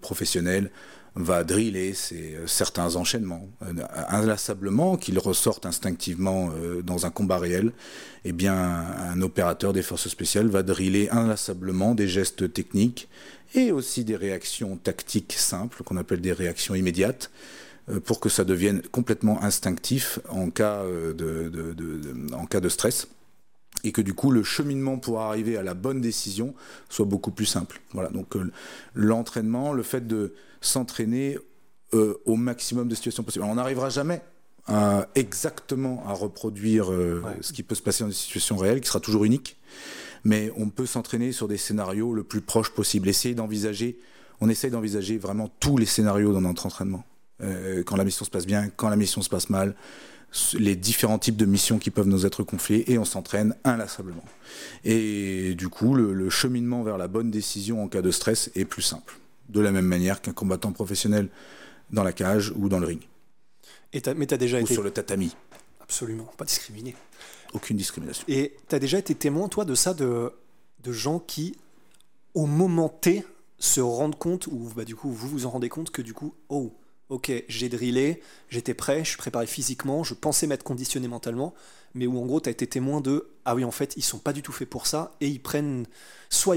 professionnel va driller ses, euh, certains enchaînements. Euh, inlassablement, qu'ils ressortent instinctivement euh, dans un combat réel, eh bien, un opérateur des forces spéciales va driller inlassablement des gestes techniques et aussi des réactions tactiques simples, qu'on appelle des réactions immédiates, pour que ça devienne complètement instinctif en cas, de, de- de- en cas de stress. Et que du coup le cheminement pour arriver à la bonne décision soit beaucoup plus simple. Voilà, donc l'entraînement, le fait de s'entraîner euh, au maximum de situations possibles. Alors, on n'arrivera jamais à exactement à reproduire euh, Ouais. ce qui peut se passer dans des situations réelles, qui sera toujours unique, mais on peut s'entraîner sur des scénarios le plus proche possible. Essayer d'envisager, on essaye d'envisager vraiment tous les scénarios dans notre entraînement. Euh, quand la mission se passe bien, quand la mission se passe mal, les différents types de missions qui peuvent nous être confiées et on s'entraîne inlassablement. Et du coup, le, le cheminement vers la bonne décision en cas de stress est plus simple. De la même manière qu'un combattant professionnel dans la cage ou dans le ring Et t'as- Mais tu as déjà ou été. sur le tatami. Absolument, pas discriminé. Aucune discrimination. Et tu as déjà été témoin, toi, de ça, de, de gens qui au moment T, se rendre compte, ou bah, du coup, vous vous en rendez compte que du coup, oh, ok, j'ai drillé, j'étais prêt, je suis préparé physiquement, je pensais m'être conditionné mentalement, mais où en gros, tu as été témoin de, ah oui, en fait, ils sont pas du tout faits pour ça, et ils prennent soit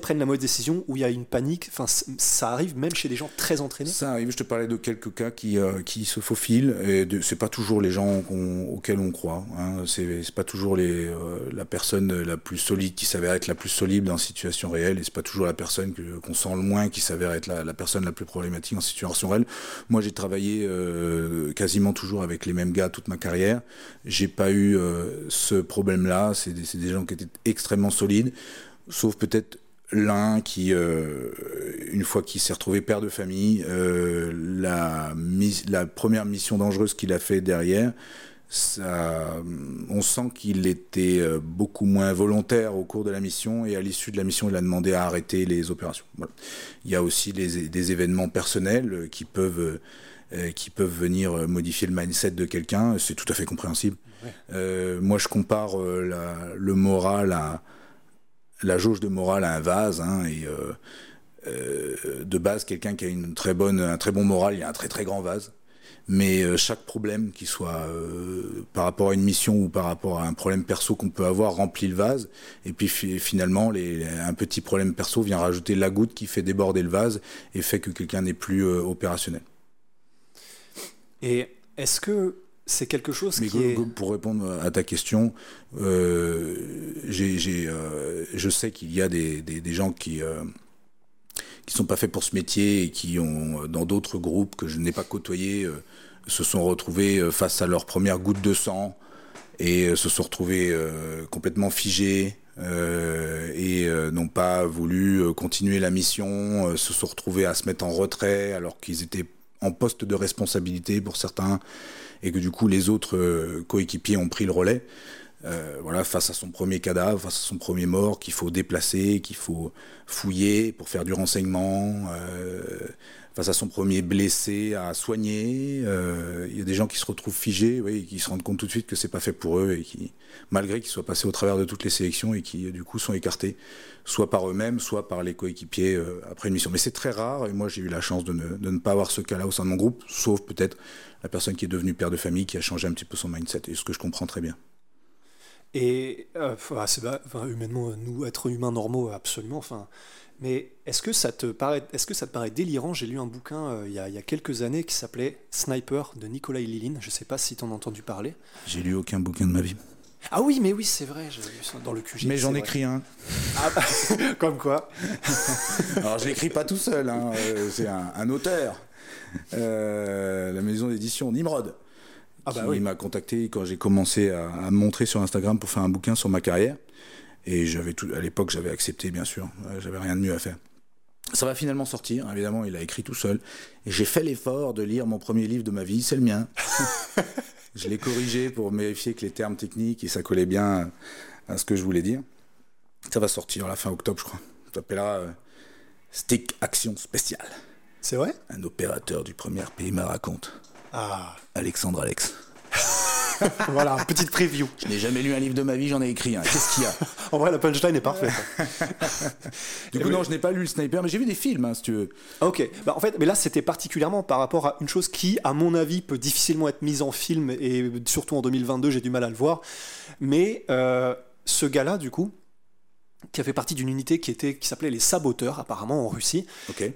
Prennent la mauvaise décision, où il y a une panique. Enfin, ça arrive même chez des gens très entraînés. Ça arrive, je te parlais de quelques cas qui, euh, qui se faufilent, et c'est pas toujours les gens auxquels on croit. Hein. C'est pas toujours euh, la personne la plus solide qui s'avère être la plus solide une situation réelle, et c'est pas toujours la personne qu'on sent le moins qui s'avère être la, la personne la plus problématique en situation réelle. Moi, j'ai travaillé euh, quasiment toujours avec les mêmes gars toute ma carrière. J'ai pas eu ce problème-là. C'est des gens qui étaient extrêmement solides, sauf peut-être l'un qui, euh, une fois qu'il s'est retrouvé père de famille, euh, la, première mission dangereuse qu'il a fait derrière, ça, on sent qu'il était euh, beaucoup moins volontaire au cours de la mission et à l'issue de la mission, il a demandé à arrêter les opérations. Voilà. Il y a aussi les- des événements personnels qui peuvent, qui peuvent venir modifier le mindset de quelqu'un. C'est tout à fait compréhensible. Euh, moi, je compare la- le moral à la jauge de morale à un vase. hein, et euh, euh, de base, quelqu'un qui a une très bonne, un très bon moral, il y a un très très grand vase. Mais euh, chaque problème, qui soit par rapport à une mission ou par rapport à un problème perso qu'on peut avoir, remplit le vase. Et puis fi- finalement, un petit problème perso vient rajouter la goutte qui fait déborder le vase et fait que quelqu'un n'est plus opérationnel. Et est-ce que c'est quelque chose Mais qui est... pour répondre à ta question, euh, euh, je sais qu'il y a des, des, des gens qui euh, qui sont pas faits pour ce métier et qui ont dans d'autres groupes que je n'ai pas côtoyés euh, se sont retrouvés face à leur première goutte de sang et se sont retrouvés complètement figés et n'ont pas voulu continuer la mission, se sont retrouvés à se mettre en retrait alors qu'ils étaient en poste de responsabilité pour certains et que du coup les autres euh, coéquipiers ont pris le relais. Euh, voilà, face à son premier cadavre, face à son premier mort, qu'il faut déplacer, qu'il faut fouiller pour faire du renseignement, euh, face à son premier blessé à soigner. euh, Il y a des gens qui se retrouvent figés, oui, et qui se rendent compte tout de suite que c'est pas fait pour eux et qui, malgré qu'ils soient passés au travers de toutes les sélections et qui du coup sont écartés, soit par eux-mêmes, soit par les coéquipiers euh, après une mission. Mais c'est très rare et moi j'ai eu la chance de ne, de ne pas avoir ce cas-là au sein de mon groupe, sauf peut-être la personne qui est devenue père de famille, qui a changé un petit peu son mindset, et ce que je comprends très bien. Et euh, enfin, pas- enfin, humainement, nous, être humains normaux, absolument. Enfin, mais est-ce que ça te paraît, est-ce que ça te paraît délirant? J'ai lu un bouquin euh, il, y a, il y a quelques années qui s'appelait Sniper de Nicolas Lilin. Je sais pas si tu en as entendu parler. J'ai lu aucun bouquin de ma vie. Ah oui, mais oui, c'est vrai. J'ai lu ça dans le QG. Mais j'en écris un. Ah, bah, comme quoi. Alors je l'écris pas tout seul, hein, euh, c'est un, un auteur. La maison d'édition Nimrod. Ah bah qui oui. m'a contacté quand j'ai commencé à, à me montrer sur Instagram pour faire un bouquin sur ma carrière. Et j'avais tout, à l'époque, j'avais accepté, bien sûr. Euh, J'avais rien de mieux à faire. Ça va finalement sortir, évidemment, il a écrit tout seul. Et j'ai fait l'effort de lire mon premier livre de ma vie, c'est le mien. je l'ai corrigé pour vérifier que les termes techniques et ça collait bien à ce que je voulais dire. Ça va sortir à la fin octobre, je crois. Ça s'appellera euh, Stick Action Spéciale. C'est vrai? Un opérateur du premier pays me raconte. Ah, Alexandre Alex. voilà, petite preview. Je n'ai jamais lu un livre de ma vie, j'en ai écrit un. Qu'est-ce qu'il y a En vrai, la punchline est parfaite. Du coup, non, je n'ai pas lu le sniper, mais j'ai vu des films, hein, si tu veux. Ok, bah en fait, mais là c'était particulièrement par rapport à une chose qui, à mon avis, peut difficilement être mise en film et surtout en 2022, j'ai du mal à le voir. Mais euh, ce gars-là, du coup, qui a fait partie d'une unité qui était qui s'appelait les saboteurs apparemment en Russie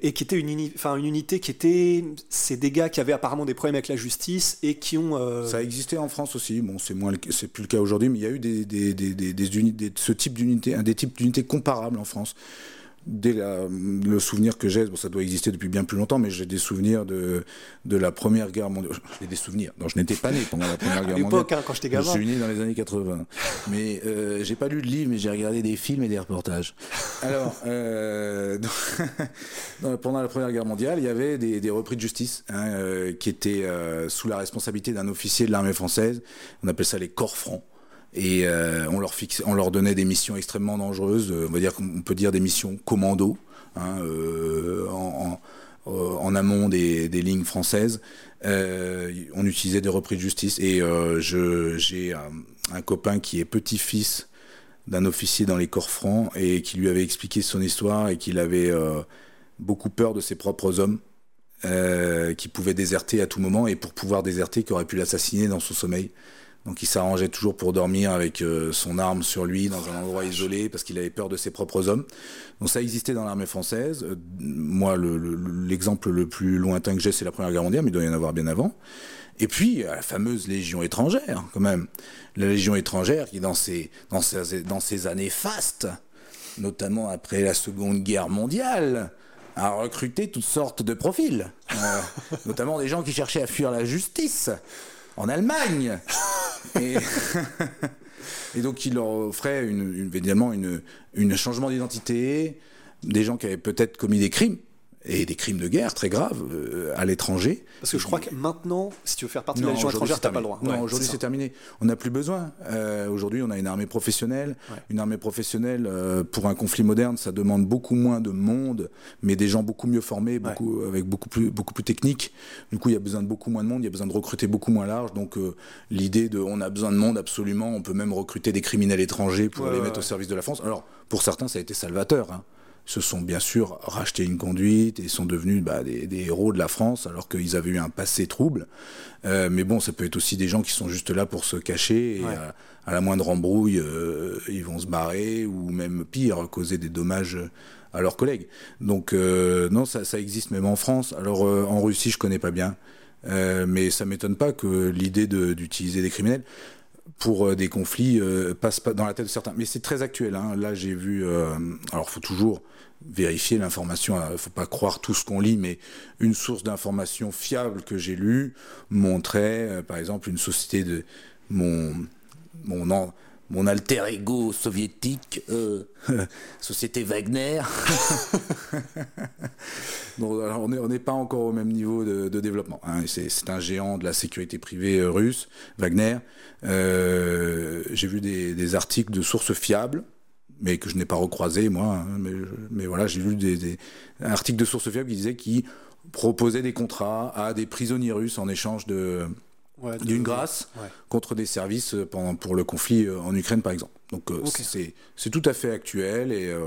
et qui était une, uni- une unité qui était c'est des gars qui avaient apparemment des problèmes avec la justice et qui ont euh, Ça a existé en France aussi. Bon, c'est moins, c'est plus le cas aujourd'hui, mais il y a eu des, des, des, des, des unités, ce type d'unité, un des types d'unités comparables en France. Dès le souvenir que j'ai, bon, ça doit exister depuis bien plus longtemps, mais j'ai des souvenirs de, de la Première Guerre mondiale. J'ai des souvenirs. Non, je n'étais pas né pendant la Première Guerre mondiale. Hein, quand j'étais gamin. Je suis né dans les années 80. Mais euh, j'ai pas lu de livre, mais j'ai regardé des films et des reportages. Alors, euh, pendant la Première Guerre mondiale, il y avait des, des repris de justice hein, euh, qui étaient euh, sous la responsabilité d'un officier de l'armée française. On appelle ça les corps francs et euh, on leur on leur donnait des missions extrêmement dangereuses. Euh, on va dire qu'on peut dire des missions commando hein, euh, en, en, amont des, des, lignes françaises. on utilisait des repris de justice et j'ai un, un, copain qui est petit-fils d'un officier dans les corps francs et qui lui avait expliqué son histoire et qu'il avait beaucoup peur de ses propres hommes. Qui pouvaient déserter à tout moment et pour pouvoir déserter, qui aurait pu l'assassiner dans son sommeil. Donc il s'arrangeait toujours pour dormir avec euh, son arme sur lui dans un endroit isolé parce qu'il avait peur de ses propres hommes. Donc ça existait dans l'armée française. Euh, moi, l'exemple le, plus lointain que j'ai, c'est la Première Guerre mondiale, mais il doit y en avoir bien avant. Et puis la fameuse Légion étrangère, quand même. La Légion étrangère qui, dans ces années fastes, notamment après la Seconde Guerre mondiale, a recruté toutes sortes de profils, euh, notamment des gens qui cherchaient à fuir la justice en Allemagne. Et, donc il leur offrait évidemment une changement d'identité, des gens qui avaient peut-être commis des crimes, et des crimes de guerre très graves euh, à l'étranger. Parce que je crois que maintenant, si tu veux faire partie non, de la Légion étrangère, t'as pas le droit. Non, ouais, aujourd'hui c'est terminé. On n'a plus besoin. Euh, aujourd'hui, on a une armée professionnelle. Ouais. Une armée professionnelle, euh, pour un conflit moderne, ça demande beaucoup moins de monde, mais des gens beaucoup mieux formés, beaucoup, ouais. avec beaucoup plus, beaucoup plus techniques. Du coup, il y a besoin de beaucoup moins de monde, il y a besoin de recruter beaucoup moins large. Donc, l'idée de on a besoin de monde absolument, on peut même recruter des criminels étrangers pour les mettre au service de la France. Alors, pour certains, ça a été salvateur. Hein se sont bien sûr rachetés une conduite et sont devenus bah, des, des, héros de la France alors qu'ils avaient eu un passé trouble. Euh, mais bon, ça peut être aussi des gens qui sont juste là pour se cacher et ouais. à, à, la moindre embrouille, euh, ils vont se barrer ou même pire, causer des dommages à leurs collègues. Donc euh, non, ça, ça, existe même en France. Alors en Russie, je connais pas bien, mais ça m'étonne pas que l'idée d'utiliser des criminels pour euh, des conflits euh, passe pas dans la tête de certains. Mais c'est très actuel. Hein. Là, j'ai vu. Euh, alors, faut toujours vérifier l'information. Il faut pas croire tout ce qu'on lit, mais une source d'information fiable que j'ai lue montrait, par exemple, une société de mon mon mon alter ego soviétique, euh, société Wagner. on n'est pas encore au même niveau de, développement. Hein. C'est un géant de la sécurité privée russe, Wagner. Euh, J'ai vu des, articles de sources fiables, mais que je n'ai pas recroisé moi. Hein, mais, mais, voilà, j'ai lu des, des articles de sources fiables qui disaient qu'ils proposaient des contrats à des prisonniers russes en échange de Ouais, d'une grâce ouais. contre des services pendant, pour le conflit en Ukraine, par exemple. Donc euh, okay. c'est tout à fait actuel et euh,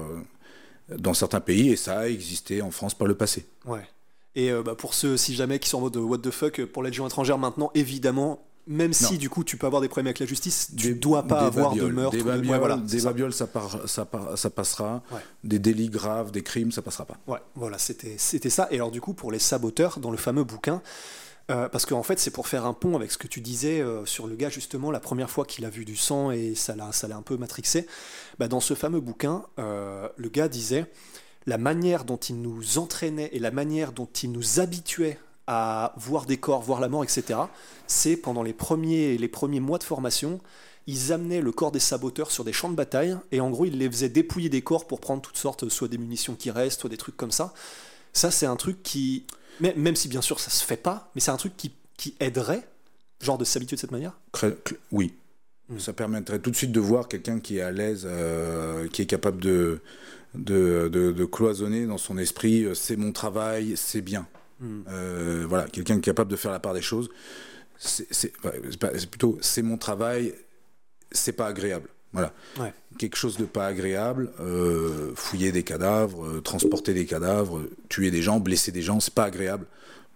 dans certains pays, et ça a existé en France par le passé. Ouais. Et euh, bah, pour ceux, si jamais, qui sont en mode what the fuck, pour l'aide étrangère maintenant, évidemment, même si du coup tu peux avoir des problèmes avec la justice, tu ne dois pas avoir babioles, de meurtre. Des babioles, ouais, voilà, des babioles ça, par, ça, par, ça, passera. Ouais. Des délits graves, des crimes, ça passera pas. Ouais, voilà, c'était ça. Et alors du coup, pour les saboteurs, dans le fameux bouquin, euh, parce qu'en fait, c'est pour faire un pont avec ce que tu disais euh, sur le gars, justement, la première fois qu'il a vu du sang et ça l'a un peu matrixé. Bah, dans ce fameux bouquin, euh, le gars disait la manière dont il nous entraînait et la manière dont il nous habituait à voir des corps, voir la mort, etc., c'est pendant les premiers, les premiers mois de formation, ils amenaient le corps des saboteurs sur des champs de bataille et en gros, ils les faisaient dépouiller des corps pour prendre toutes sortes, soit des munitions qui restent, soit des trucs comme ça. Ça, c'est un truc qui mais, même si bien sûr ça se fait pas, mais c'est un truc qui, qui aiderait, genre de s'habituer de cette manière? Oui. Mmh. Ça permettrait tout de suite de voir quelqu'un qui est à l'aise, euh, qui est capable de, de, de, de, cloisonner dans son esprit euh, c'est mon travail, c'est bien. Mmh. Euh, voilà, quelqu'un qui est capable de faire la part des choses. C'est plutôt c'est mon travail, c'est pas agréable. Voilà. Ouais. Quelque chose de pas agréable, euh, fouiller des cadavres, euh, transporter des cadavres, tuer des gens, blesser des gens, c'est pas agréable.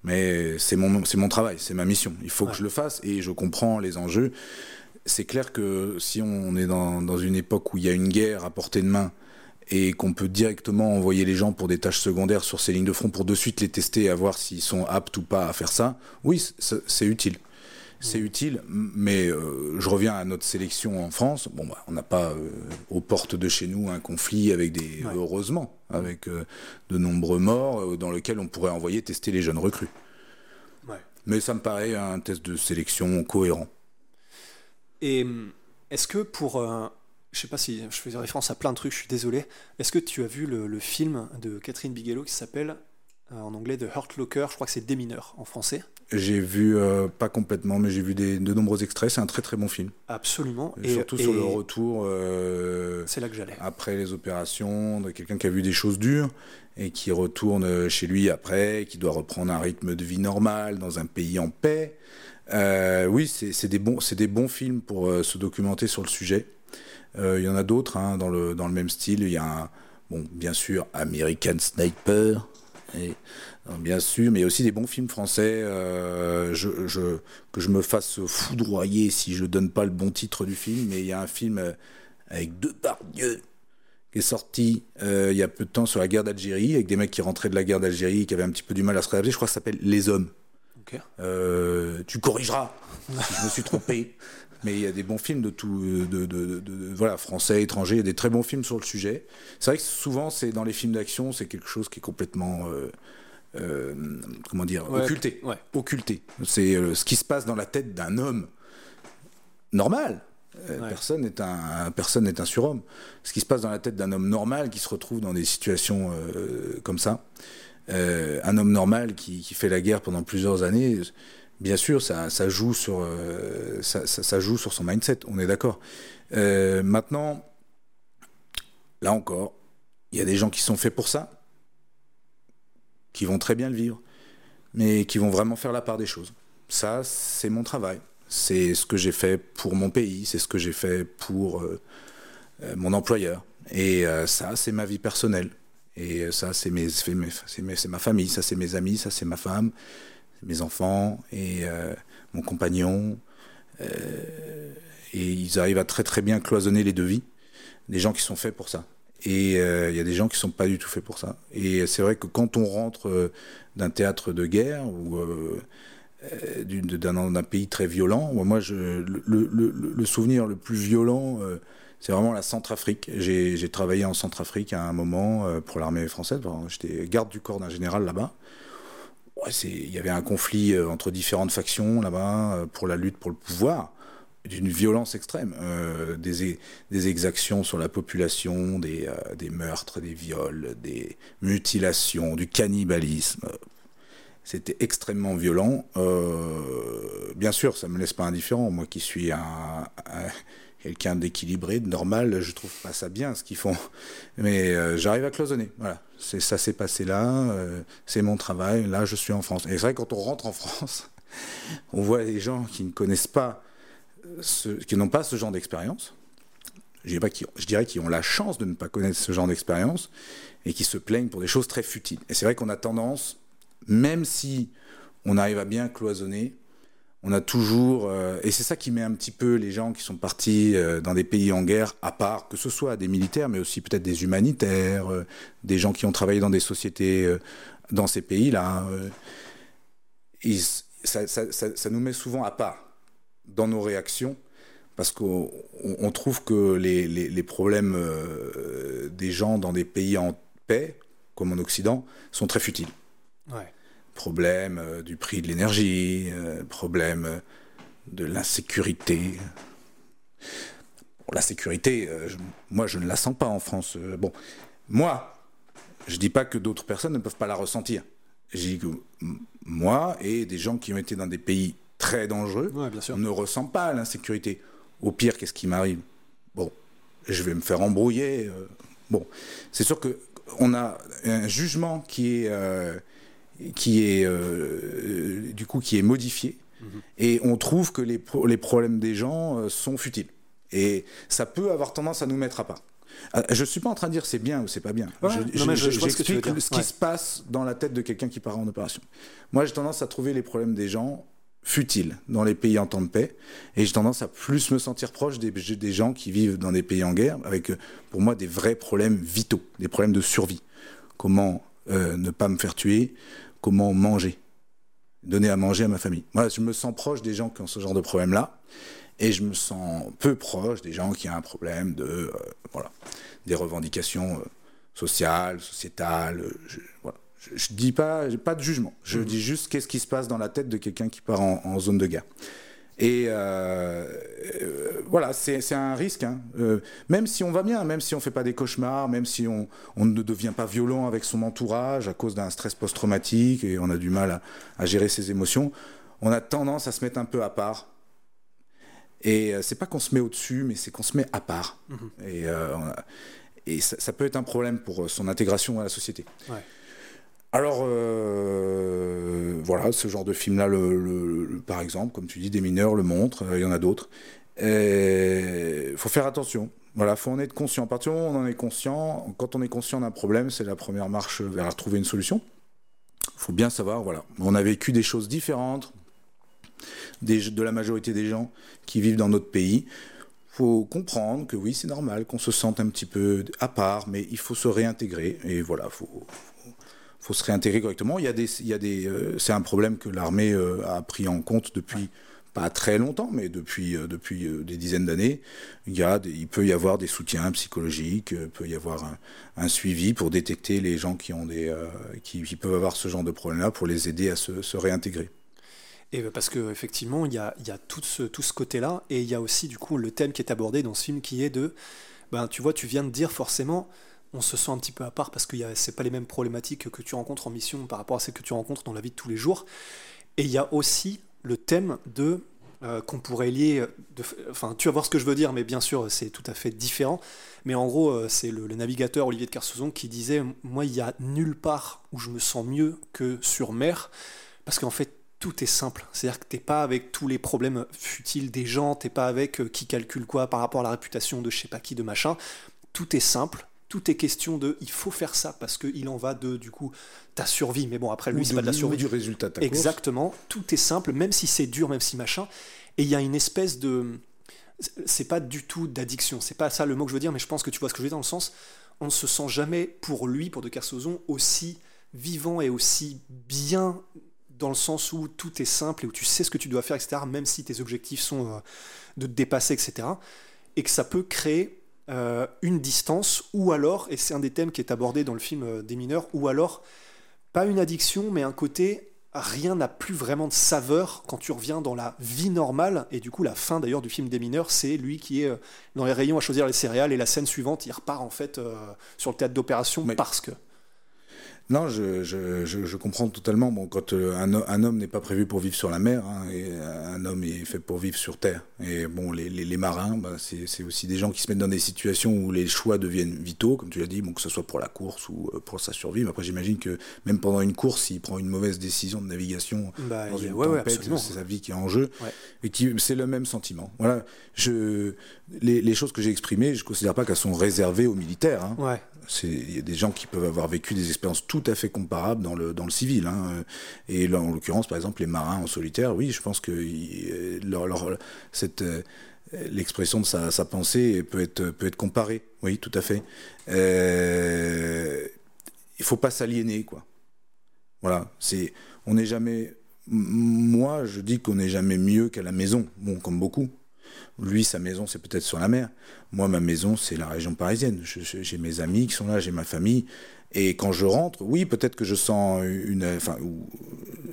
Mais c'est mon, c'est mon travail, c'est ma mission. Il faut ouais. que je le fasse et je comprends les enjeux. C'est clair que si on est dans, dans, une époque où il y a une guerre à portée de main et qu'on peut directement envoyer les gens pour des tâches secondaires sur ces lignes de front pour de suite les tester et à voir s'ils sont aptes ou pas à faire ça, oui, c'est utile. C'est utile, mais euh, je reviens à notre sélection en France. Bon, bah, on n'a pas euh, aux portes de chez nous un conflit avec des, heureusement, avec euh, de nombreux morts dans lequel on pourrait envoyer tester les jeunes recrues. Mais ça me paraît un test de sélection cohérent. Et est-ce que pour je sais pas si je faisais référence à plein de trucs, je suis désolé. Est-ce que tu as vu le, film de Catherine Bigelow qui s'appelle en anglais The Hurt Locker? Je crois que c'est Démineur en français. J'ai vu, euh, pas complètement, mais j'ai vu des, de nombreux extraits. C'est un très très bon film. Absolument. Et, surtout sur le retour. Euh, c'est là que j'allais. Après les opérations, de quelqu'un qui a vu des choses dures et qui retourne chez lui après, qui doit reprendre un rythme de vie normal dans un pays en paix. Euh, oui, c'est des, bons, des bons films pour se documenter sur le sujet. Il y en a d'autres hein, dans, le, dans le même style. Il y a un, bon, bien sûr, American Sniper. Et, bien sûr, mais il y a aussi des bons films français. Euh, je, que je me fasse foudroyer si je donne pas le bon titre du film, mais il y a un film euh, avec deux Depardieu qui est sorti euh, il y a peu de temps sur la guerre d'Algérie, avec des mecs qui rentraient de la guerre d'Algérie, qui avaient un petit peu du mal à se réadapter. Je crois que ça s'appelle Les Hommes. tu corrigeras si je me suis trompé. Mais il y a des bons films de tout, de, voilà, français, étrangers, il y a des très bons films sur le sujet. C'est vrai que souvent, c'est dans les films d'action, c'est quelque chose qui est complètement euh, comment dire, occulté. Occulté. C'est euh, ce qui se passe dans la tête d'un homme normal. Euh, personne n'est un, personne n'est un surhomme. Ce qui se passe dans la tête d'un homme normal qui se retrouve dans des situations comme ça, un homme normal qui, fait la guerre pendant plusieurs années, bien sûr, ça, ça joue sur, ça, ça, joue sur son mindset. On est d'accord. maintenant, là encore, il y a des gens qui sont faits pour ça qui vont très bien le vivre, mais qui vont vraiment faire la part des choses. Ça, c'est mon travail. C'est ce que j'ai fait pour mon pays, c'est ce que j'ai fait pour euh, euh, mon employeur. Et euh, ça, c'est ma vie personnelle. Et ça, c'est ma famille, ça, c'est mes amis, ça, c'est ma femme, mes enfants et mon compagnon. et ils arrivent à très très bien cloisonner les devis. Des gens qui sont faits pour ça. Et il euh, y a des gens qui sont pas du tout faits pour ça. Et c'est vrai que quand on rentre euh, d'un théâtre de guerre ou euh, d'un pays très violent, moi, le, souvenir le plus violent, c'est vraiment la Centrafrique. J'ai travaillé en Centrafrique à un moment pour l'armée française. J'étais garde du corps d'un général là-bas. Il y avait un conflit entre différentes factions là-bas pour la lutte pour le pouvoir d'une violence extrême, euh, des, des, exactions sur la population, des, euh, des, meurtres, des viols, des mutilations, du cannibalisme. C'était extrêmement violent. Euh, bien sûr, ça me laisse pas indifférent. Moi qui suis un, quelqu'un d'équilibré, de normal, je trouve pas ça bien ce qu'ils font. Mais j'arrive à cloisonner. Voilà, ça s'est passé là. c'est mon travail. Là, je suis en France. Et c'est vrai quand on rentre en France, on voit des gens qui ne connaissent pas qui n'ont pas ce genre d'expérience, je, je dirais qu'ils ont la chance de ne pas connaître ce genre d'expérience et qui se plaignent pour des choses très futiles. Et c'est vrai qu'on a tendance, même si on arrive à bien cloisonner, on a toujours, euh, et c'est ça qui met un petit peu les gens qui sont partis euh, dans des pays en guerre à part, que ce soit des militaires, mais aussi peut-être des humanitaires, euh, des gens qui ont travaillé dans des sociétés dans ces pays-là. Ça, ça, nous met souvent à part dans nos réactions parce qu'on trouve que les, problèmes euh, des gens dans des pays en paix, comme en Occident, sont très futiles. Ouais. Problème euh, du prix de l'énergie, euh, problème de l'insécurité. la sécurité, moi je ne la sens pas en France. bon, moi, je dis pas que d'autres personnes ne peuvent pas la ressentir. Je dis que moi et des gens qui ont été dans des pays très dangereux, on ne ressent pas l'insécurité. Au pire, qu'est-ce qui m'arrive? Bon, je vais me faire embrouiller. Euh, bon, c'est sûr que on a un jugement qui est, euh, qui est euh, du coup qui est modifié, mhm. et on trouve que les, les problèmes des gens sont futiles. Et ça peut avoir tendance à nous mettre à part. Je ne suis pas en train de dire c'est bien ou c'est pas bien. J'explique ce, ce qui se passe dans la tête de quelqu'un qui part en opération. Moi, j'ai tendance à trouver les problèmes des gens futile dans les pays en temps de paix. Et j'ai tendance à plus me sentir proche des, gens qui vivent dans des pays en guerre, avec euh, pour moi des vrais problèmes vitaux, des problèmes de survie. Comment euh, ne pas me faire tuer, comment manger? donner à manger à ma famille. Moi, je me sens proche des gens qui ont ce genre de problème-là, et je me sens peu proche des gens qui ont un problème de, euh, voilà, des revendications sociales, sociétales. Voilà. Je, dis pas, pas de jugement. Je mmh. dis juste qu'est-ce qui se passe dans la tête de quelqu'un qui part en, en zone de guerre. Et euh, euh, voilà, c'est un risque. Hein. Euh, même si on va bien, même si on fait pas des cauchemars, même si on, on ne devient pas violent avec son entourage à cause d'un stress post-traumatique et on a du mal à, à, gérer ses émotions, on a tendance à se mettre un peu à part. Et c'est pas qu'on se met au-dessus, mais c'est qu'on se met à part. Mmh. Et, et ça, ça, peut être un problème pour son intégration à la société. Ouais. Alors, euh, voilà, ce genre de film-là, par exemple, comme tu dis, des mineurs le montrent, euh, il y en a d'autres. Il faut faire attention. Voilà, faut en être conscient. À partir du moment où on en est conscient, quand on est conscient d'un problème, c'est la première marche vers trouver une solution. Il faut bien savoir, voilà, on a vécu des choses différentes de la majorité des gens qui vivent dans notre pays. Il faut comprendre que oui, c'est normal qu'on se sente un petit peu à part, mais il faut se réintégrer. Et voilà, faut, faut se réintégrer correctement. Il y a des, euh, c'est un problème que l'armée euh, a pris en compte depuis pas très longtemps, mais depuis, euh, depuis des dizaines d'années. Il, y a il peut y avoir des soutiens psychologiques, il peut y avoir un, suivi pour détecter les gens qui, ont des, qui, peuvent avoir ce genre de problème-là, pour les aider à se, se réintégrer. Et parce qu'effectivement, il y a, il y a tout ce, tout ce côté-là, et il y a aussi du coup le thème qui est abordé dans ce film qui est de, ben, tu vois, tu viens de dire forcément, on se sent un petit peu à part parce que c'est pas les mêmes problématiques que tu rencontres en mission par rapport à celles que tu rencontres dans la vie de tous les jours. Et il y a aussi le thème de euh, qu'on pourrait lier, enfin tu vas voir ce que je veux dire, mais bien sûr c'est tout à fait différent. Mais en gros, euh, c'est le, navigateur Olivier de Kersauzon qui disait Moi, il y a nulle part où je me sens mieux que sur mer, parce qu'en fait, tout est simple. C'est-à-dire que t'es pas avec tous les problèmes futiles des gens, t'es pas avec euh, qui calcule quoi par rapport à la réputation de je sais pas qui, de machin. Tout est simple, tout est question de il faut faire ça parce qu'il en va de du coup ta survie. Mais bon, après lui, c'est pas de la survie. du résultat. De Exactement. Tout est simple, même si c'est dur, même si machin. Et il y a une espèce de. C'est pas du tout d'addiction. C'est pas ça le mot que je veux dire, mais je pense que tu vois ce que je veux dire dans le sens. On ne se sent jamais pour lui, pour De Kersauzon, aussi vivant et aussi bien dans le sens où tout est simple et où tu sais ce que tu dois faire, etc., même si tes objectifs sont euh, de te dépasser, etc. Et que ça peut créer euh, une distance, ou alors, et c'est un des thèmes qui est abordé dans le film euh, des mineurs, ou alors, pas une addiction, mais un côté, rien n'a plus vraiment de saveur quand tu reviens dans la vie normale, et du coup, la fin d'ailleurs du film des mineurs, c'est lui qui est euh, dans les rayons à choisir les céréales, et la scène suivante, il repart en fait sur le théâtre d'opération parce que... Non, je, je, je, comprends totalement. Bon, quand euh, un, un, homme n'est pas prévu pour vivre sur la mer, hein, et un homme est fait pour vivre sur terre. Et bon, les, les, les marins, bah, c'est aussi des gens qui se mettent dans des situations où les choix deviennent vitaux, comme tu l'as dit, bon, que ce soit pour la course ou euh, pour sa survie. Mais après, j'imagine que même pendant une course, s'il prend une mauvaise décision de navigation bah, dans une ouais, tempête, c'est sa vie qui est en jeu. Et qui, c'est le même sentiment. Voilà. Je, les, les choses que j'ai exprimées, je ne considère pas qu'elles sont réservées aux militaires. Hein. Il y a des gens qui peuvent avoir vécu des expériences tout à fait comparables dans le, dans le civil. Hein. Et là, en l'occurrence, par exemple, les marins en solitaire, oui, je pense que leur, cette, euh, l'expression de sa, sa, pensée peut être, peut être comparée. Oui, tout à fait. Euh, il faut pas s'aliéner, quoi. Voilà, c'est, on n'est jamais. Moi, je dis qu'on n'est jamais mieux qu'à la maison. Bon, comme beaucoup. Lui, sa maison, c'est peut-être sur la mer. Moi, ma maison, c'est la région parisienne. J'ai mes amis qui sont là, j'ai ma famille. Et quand je rentre, oui, peut-être que je sens une. Enfin,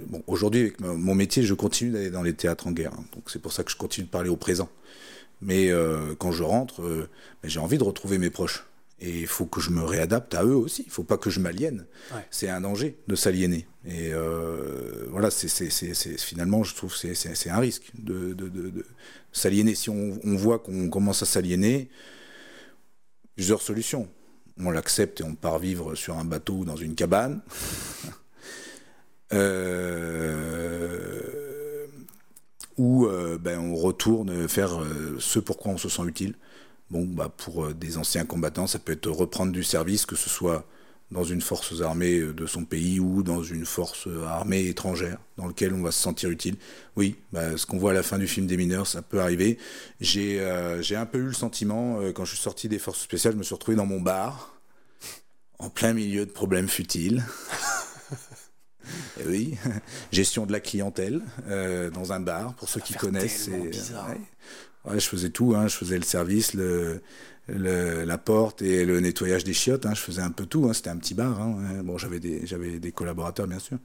bon, aujourd'hui, avec mon métier, je continue d'aller dans les théâtres en guerre. Hein. donc c'est pour ça que je continue de parler au présent. Mais euh, quand je rentre, euh, ben, j'ai envie de retrouver mes proches. Et il faut que je me réadapte à eux aussi. Il ne faut pas que je m'aliène. C'est un danger de s'aliéner. Et euh, voilà, c'est finalement, je trouve, c'est un risque de, de, de, s'aliéner. Si on, voit qu'on commence à s'aliéner, plusieurs solutions. On l'accepte et on part vivre sur un bateau ou dans une cabane. euh, ou euh, ben, on retourne faire euh, ce pourquoi on se sent utile. Bon, bah pour des anciens combattants, ça peut être reprendre du service, que ce soit dans une force armée euh, de son pays ou dans une force euh, armée étrangère dans lequel on va se sentir utile. Oui, bah, ce qu'on voit à la fin du film des mineurs, ça peut arriver. J'ai j'ai un peu eu le sentiment, quand je suis sorti des forces spéciales, je me suis retrouvé dans mon bar, en plein milieu de problèmes futiles. Oui, gestion de la clientèle euh, dans un bar, pour ceux qui connaissent. tellement c'est- bizarre. ouais. Ouais, je faisais tout, hein. je faisais le service, le, le- la porte et le nettoyage des chiottes. hein. Je faisais un peu tout. hein. C'était un petit bar. hein. Bon, j'avais des, j'avais des collaborateurs, bien sûr.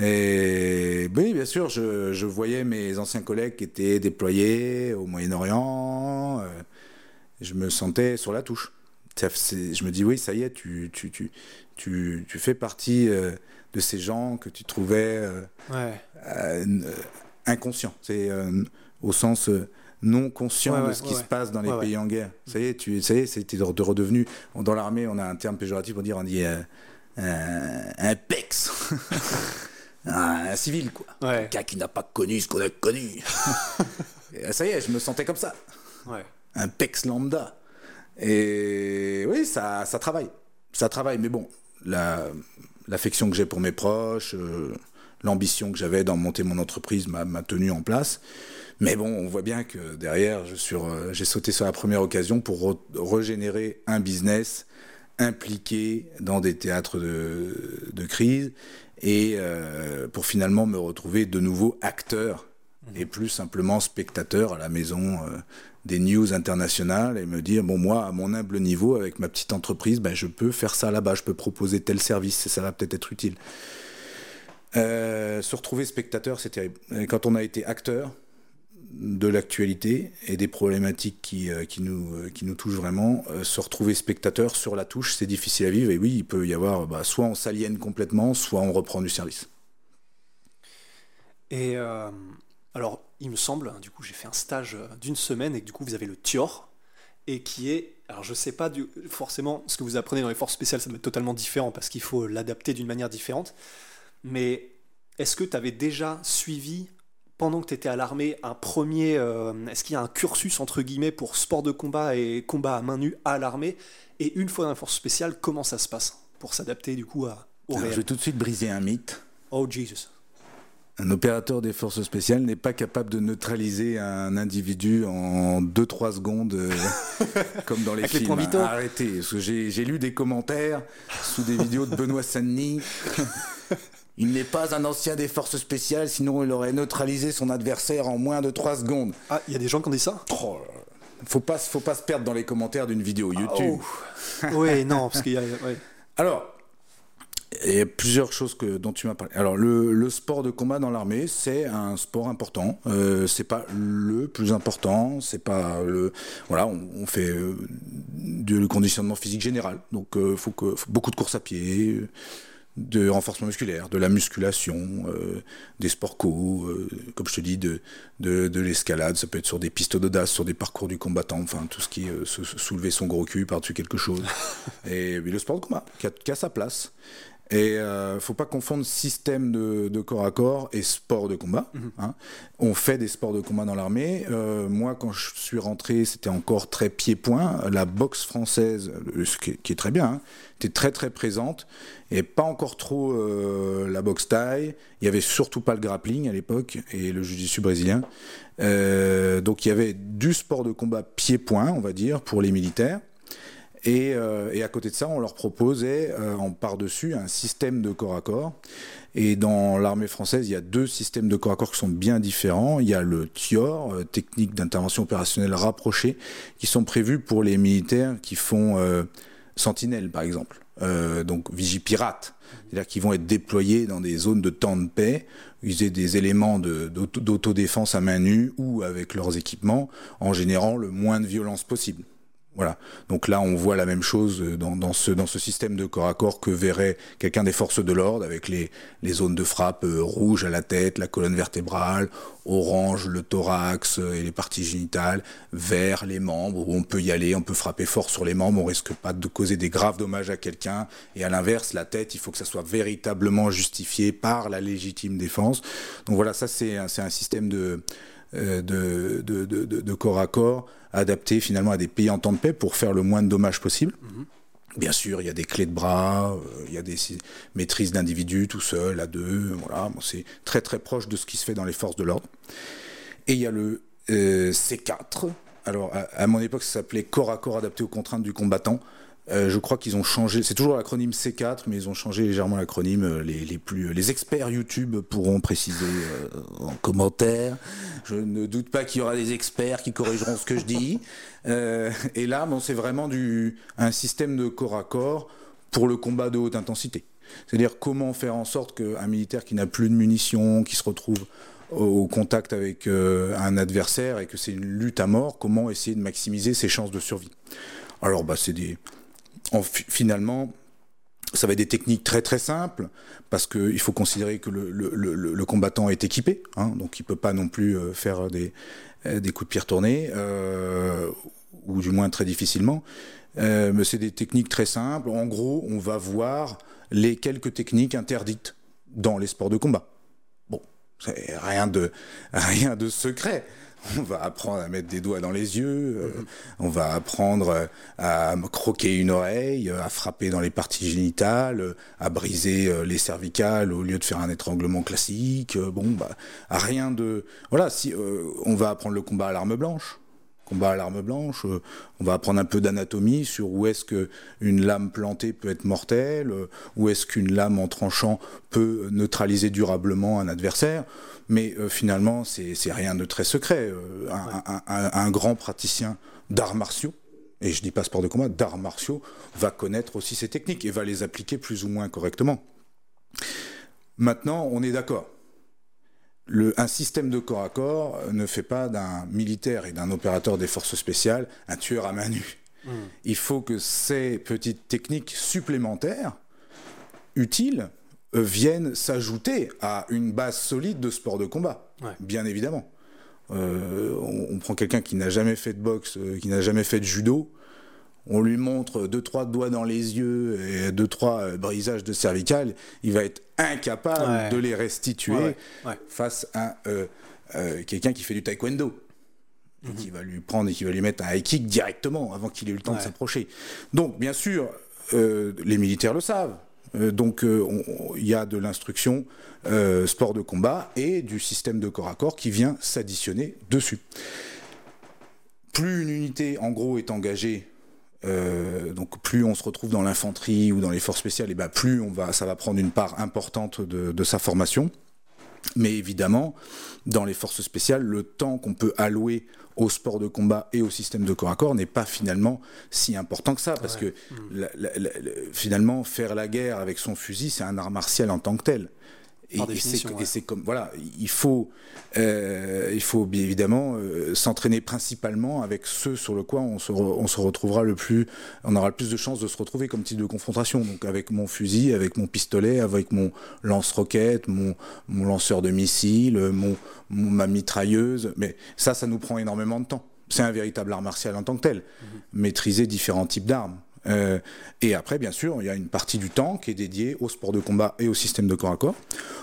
Et oui, bien sûr, je, je voyais mes anciens collègues qui étaient déployés au Moyen-Orient. euh, je me sentais sur la touche. Ça, Je me dis, oui, ça y est, tu, tu, tu, tu, tu fais partie euh, de ces gens que tu trouvais euh, Ouais. inconscients. C'est au sens non conscient Ouais, de ce qui se passe dans les pays en guerre. Ça y est, tu, ça y est, c'était de de redevenu. Dans l'armée, on a un terme péjoratif pour dire, on dit euh, un, un pex. un, un civil, quoi. Ouais. Quelqu'un qui n'a pas connu ce qu'on a connu. Et, euh, ça y est, je me sentais comme ça un pex lambda. Et oui, ça, ça travaille. Ça travaille, mais bon, la- l'affection que j'ai pour mes proches, euh, l'ambition que j'avais d'en monter mon entreprise m'a tenu en place. Mais bon, on voit bien que derrière, j'ai sauté sur la première occasion pour re- régénérer un business impliqué dans des théâtres de, de crise et euh, pour finalement me retrouver de nouveau acteur et plus simplement spectateur à la maison euh, des news internationales et me dire bon moi à mon humble niveau avec ma petite entreprise ben, je peux faire ça là-bas je peux proposer tel service et ça va peut-être être utile Euh, se retrouver spectateur c'est terrible quand on a été acteur de l'actualité et des problématiques qui, euh, nous, euh, qui nous touchent vraiment, se retrouver spectateur sur la touche, c'est difficile à vivre. Et oui, il peut y avoir, bah, soit on s'aliène complètement, soit on reprend du service. Et alors, il me semble, hein, du coup, j'ai fait un stage d'une semaine et du coup, vous avez le TIOR, et qui est, alors je sais pas forcément ce que vous apprenez dans les forces spéciales, ça doit être totalement différent parce qu'il faut l'adapter d'une manière différente. Mais est-ce que tu avais déjà suivi, pendant que tu étais à l'armée, un premier. euh, est-ce qu'il y a un cursus, entre guillemets, pour sport de combat et combat à main nue à l'armée? Et une fois dans la force spéciale, comment ça se passe pour s'adapter du coup à, au Alors, je réel vais tout de suite briser un mythe. Oh Jesus. Un opérateur des forces spéciales n'est pas capable de neutraliser un individu en 2-3 secondes, euh, comme dans les Avec les films. vitaux. Arrêtez, parce que j'ai lu des commentaires sous des vidéos de Benoît Sanny. Il n'est pas un ancien des forces spéciales, sinon il aurait neutralisé son adversaire en moins de 3 secondes. Ah, il y a des gens qui ont dit ça Oh faut pas, faut pas se perdre dans les commentaires d'une vidéo YouTube. Oh. oui, non, parce qu'il y a. ouais. Alors, il y a plusieurs choses que, dont tu m'as parlé. Alors, le, le sport de combat dans l'armée, c'est un sport important. Euh, c'est pas le plus important. C'est pas le. Voilà, on, on fait euh, du conditionnement physique général. Donc, euh, faut que faut beaucoup de courses à pied. De renforcement musculaire, de la musculation, euh, des sports co, euh, comme je te dis, de, de, de l'escalade, ça peut être sur des pistes d'audace, sur des parcours du combattant, enfin tout ce qui est euh, se- se soulever son gros cul par-dessus quelque chose. Et le sport de combat, qui a, qui a sa place. Et euh, faut pas confondre système de, de corps à corps et sport de combat. hein. On fait des sports de combat dans l'armée. Euh, moi, quand je suis rentré, c'était encore très pied-point. La boxe française, ce qui est, qui est très bien, hein, était très très présente et pas encore trop euh, la boxe taille. Il y avait surtout pas le grappling à l'époque et le jiu-jitsu brésilien. Euh, donc il y avait du sport de combat pied-point, on va dire, pour les militaires. Et, euh, et à côté de ça, on leur proposait euh, en par-dessus un système de corps à corps. Et dans l'armée française, il y a deux systèmes de corps à corps qui sont bien différents. Il y a le TIOR, euh, technique d'intervention opérationnelle rapprochée, qui sont prévus pour les militaires qui font euh, sentinelle, par exemple. Euh, donc vigipirate, c'est-à-dire qu'ils vont être déployés dans des zones de temps de paix, user des éléments d'autodéfense à main nue ou avec leurs équipements, en générant le moins de violence possible. Voilà. Donc là, on voit la même chose dans, dans ce, système de corps à corps que verrait quelqu'un des forces de l'ordre avec les, les zones de frappe euh, rouge à la tête, la colonne vertébrale, orange le thorax euh, et les parties génitales, vert les membres où on peut y aller, on peut frapper fort sur les membres, on risque pas de causer des graves dommages à quelqu'un. Et à l'inverse, la tête, il faut que ça soit véritablement justifié par la légitime défense. Donc voilà, ça c'est un, système de, euh, de, de, de, de- de corps à corps adapté finalement à des pays en temps de paix pour faire le moins de dommages possible. Bien sûr, il y a des clés de bras, euh, il y a des maîtrises d'individus tout seul, à deux, voilà. Bon, c'est très très proche de ce qui se fait dans les forces de l'ordre. Et il y a le euh, C4. Alors, à, à mon époque, ça s'appelait corps à corps adapté aux contraintes du combattant. Euh, je crois qu'ils ont changé, c'est toujours l'acronyme C4, mais ils ont changé légèrement l'acronyme. Euh, les, plus, les experts YouTube pourront préciser euh, en commentaire. Je ne doute pas qu'il y aura des experts qui corrigeront ce que je dis. et là, bon, c'est vraiment du, un système de corps à corps pour le combat de haute intensité. C'est-à-dire comment faire en sorte qu'un militaire qui n'a plus de munitions, qui se retrouve au contact avec un adversaire et que c'est une lutte à mort, comment essayer de maximiser ses chances de survie. Alors, bah, c'est des, finalement, ça va être des techniques très très simples, parce qu'il faut considérer que le, combattant est équipé, hein, donc il peut pas non plus euh, faire des, euh, des coups de pierre tournés, euh, ou du moins très difficilement. mais c'est des techniques très simples. En gros, on va voir les quelques techniques interdites dans les sports de combat. Bon, c'est rien de, rien de secret. on va apprendre à mettre des doigts dans les yeux, euh, mhm. on va apprendre à croquer une oreille, à frapper dans les parties génitales, à briser euh, les cervicales au lieu de faire un étranglement classique. Euh, bon, bah, rien de. Voilà, si on va apprendre le combat à l'arme blanche combat à l'arme blanche. on va apprendre un peu d'anatomie sur où est-ce qu'une lame plantée peut être mortelle, où est-ce qu'une lame en tranchant peut neutraliser durablement un adversaire. Mais euh, finalement, c'est rien de très secret. Euh, un, grand praticien d'arts martiaux, et je dis pas sport de combat, d'arts martiaux, va connaître aussi ces techniques et va les appliquer plus ou moins correctement. Maintenant, on est d'accord. Un système de corps à corps ne fait pas d'un militaire et d'un opérateur des forces spéciales un tueur à main nue. Hmm. Il faut que ces petites techniques supplémentaires, utiles, euh, viennent s'ajouter à une base solide de sport de combat, bien évidemment. Euh, on, prend quelqu'un qui n'a jamais fait de boxe, euh, qui n'a jamais fait de judo, on lui montre deux trois doigts dans les yeux et deux trois brisages de cervical, il va être incapable de les restituer face à quelqu'un qui fait du taekwondo. Mhm. qui va lui prendre et qui va lui mettre un high kick directement avant qu'il ait eu le temps de s'approcher. Donc, bien sûr, les militaires le savent. Euh, donc euh, il y a de l'instruction euh, sport de combat et du système de corps à corps qui vient s'additionner dessus. Plus une unité en gros est engagée donc plus on se retrouve dans l'infanterie ou dans les forces spéciales, et ben plus on va, ça va prendre une part importante de sa formation. Mais évidemment, dans les forces spéciales, le temps qu'on peut allouer au sport de combat et au système de corps à corps n'est pas finalement si important que ça, parce que finalement, faire la guerre avec son fusil, c'est un art martial en tant que tel. Et, c'est comme voilà, il faut, euh, il faut bien évidemment euh, s'entraîner principalement avec ceux sur le quoi on se, on se retrouvera le plus, on aura le plus de chances de se retrouver comme type de confrontation. Donc avec mon fusil, avec mon pistolet, avec mon lance-roquette, mon, mon lanceur de missiles, mon, ma mitrailleuse. Mais ça, ça nous prend énormément de temps. C'est un véritable art martial en tant que tel. Mm-hmm. Maîtriser différents types d'armes. Euh, et après, bien sûr, il y a une partie du temps qui est dédiée au sport de combat et au système de corps à corps.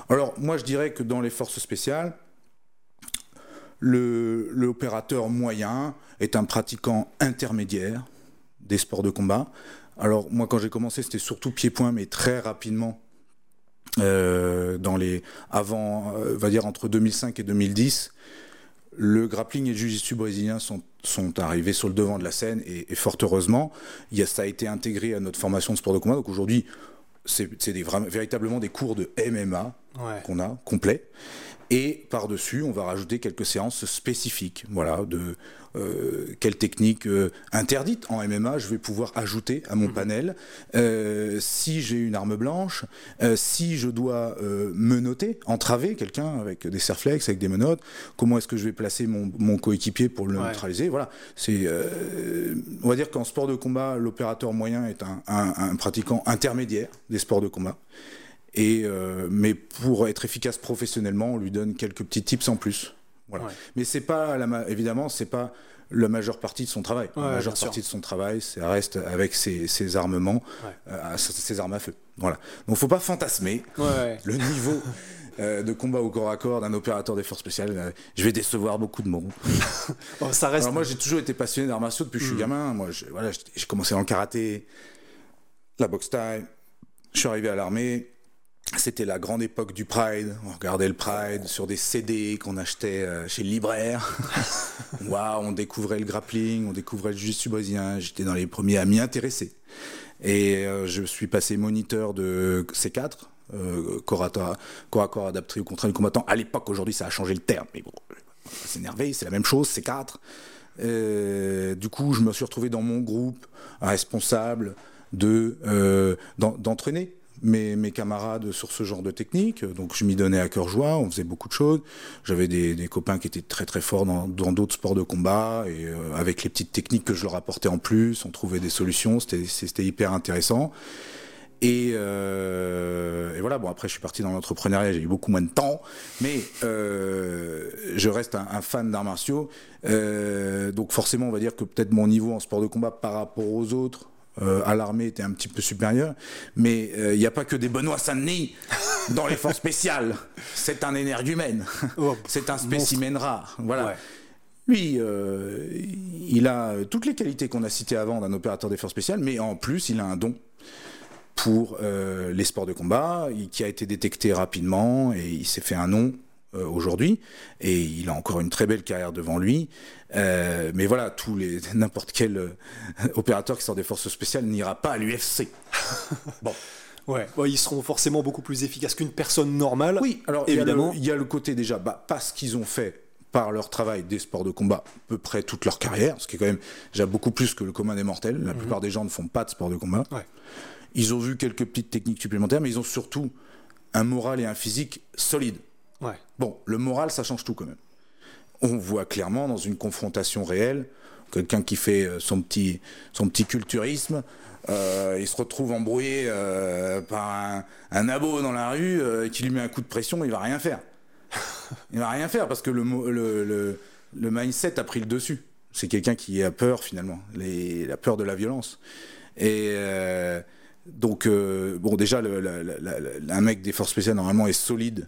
Alors, moi, je dirais que dans les forces spéciales, l'opérateur moyen est un pratiquant intermédiaire des sports de combat. Alors, moi, quand j'ai commencé, c'était surtout pied-point, mais très rapidement, euh, dans les avant, euh, va dire entre 2005 et 2010, le grappling et le jiu-jitsu brésilien sont, sont, arrivés sur le devant de la scène et, fort heureusement, il y a, ça a été intégré à notre formation de sport de combat. Donc aujourd'hui, c'est véritablement des cours de MMA qu'on a, complets. Et par-dessus, on va rajouter quelques séances spécifiques. Voilà, de euh, quelle technique euh, interdite en MMA je vais pouvoir ajouter à mon mhm. panel. Euh, si j'ai une arme blanche, si je dois menoter, entraver quelqu'un avec des serflex, avec des menottes, comment est-ce que je vais placer mon, coéquipier pour le neutraliser Voilà, c'est, on va dire qu'en sport de combat, l'opérateur moyen est un, un pratiquant intermédiaire des sports de combat. Et, euh, mais pour être efficace professionnellement, on lui donne quelques petits tips en plus. Voilà. Mais c'est pas, la, évidemment, c'est pas la majeure partie de son travail. la majeure partie de son travail, ça reste avec ses, armements, euh, ses armes à feu. Voilà. Donc, faut pas fantasmer le niveau. Euh, de combat au corps à corps d'un opérateur des forces spéciales, je vais décevoir beaucoup de monde. ça reste... Alors moi, j'ai toujours été passionné d'arts martiaux depuis que je suis mm. gamin. Moi, voilà, j'ai commencé dans le karaté, la boxe taille. Je suis arrivé à l'armée c'était la grande époque du Pride. On regardait le Pride sur des CD qu'on achetait euh, chez le libraire. Waouh, on découvrait le grappling, on découvrait le jiu brésilien. J'étais dans les premiers à m'y intéresser. Et euh, je suis passé moniteur de C4, euh, corps, à, corps à corps adapté au contrat du combattant. À l'époque, aujourd'hui, ça a changé le terme. Mais bon, c'est énervé, c'est la même chose, C4. Euh, du coup, je me suis retrouvé dans mon groupe, responsable de euh, d'entraîner mes, camarades sur ce genre de technique. Donc je m'y donnais à cœur joie, on faisait beaucoup de choses. J'avais des, copains qui étaient très très forts dans d'autres sports de combat et euh, avec les petites techniques que je leur apportais en plus, on trouvait des solutions, c'était hyper intéressant. Et, euh, et, voilà, bon après je suis parti dans l'entrepreneuriat, j'ai eu beaucoup moins de temps, mais euh, je reste un, fan d'arts martiaux. Donc forcément on va dire que peut-être mon niveau en sport de combat par rapport aux autres à l'armée était un petit peu supérieur. Mais il euh, n'y a pas que des Benoît Saint-Denis dans les forces spéciales. C'est un énergumène. Oh, c'est un spécimen rare. Voilà. Ouais. Lui, euh, il a toutes les qualités qu'on a citées avant d'un opérateur des forces spéciales, mais en plus, il a un don pour euh, les sports de combat, qui a été détecté rapidement et il s'est fait un nom euh, aujourd'hui et il a encore une très belle carrière devant lui. Euh, mais voilà, tous les n'importe quel euh, opérateur qui sort des forces spéciales n'ira pas à l'UFC. bon. Ouais, ils seront forcément beaucoup plus efficaces qu'une personne normale. Oui, alors évidemment. Il y, a le côté déjà, bah, parce qu'ils ont fait par leur travail des sports de combat à peu près toute leur carrière, ce qui est quand même déjà beaucoup plus que le commun des mortels. La -hmm. plupart des gens ne font pas de sport de combat. Ouais. Ils ont vu quelques petites techniques supplémentaires, mais ils ont surtout un moral et un physique solide. Bon, le moral, ça change tout quand même. On voit clairement dans une confrontation réelle, quelqu'un qui fait euh, son petit, culturisme, euh, il se retrouve embrouillé euh, par un, abo dans la rue qui lui met un coup de pression, il va rien faire. il va rien faire parce que le, le, mindset a pris le dessus. C'est quelqu'un qui a peur finalement, la peur de la violence. Et donc, bon, déjà, la, un mec des forces spéciales normalement est solide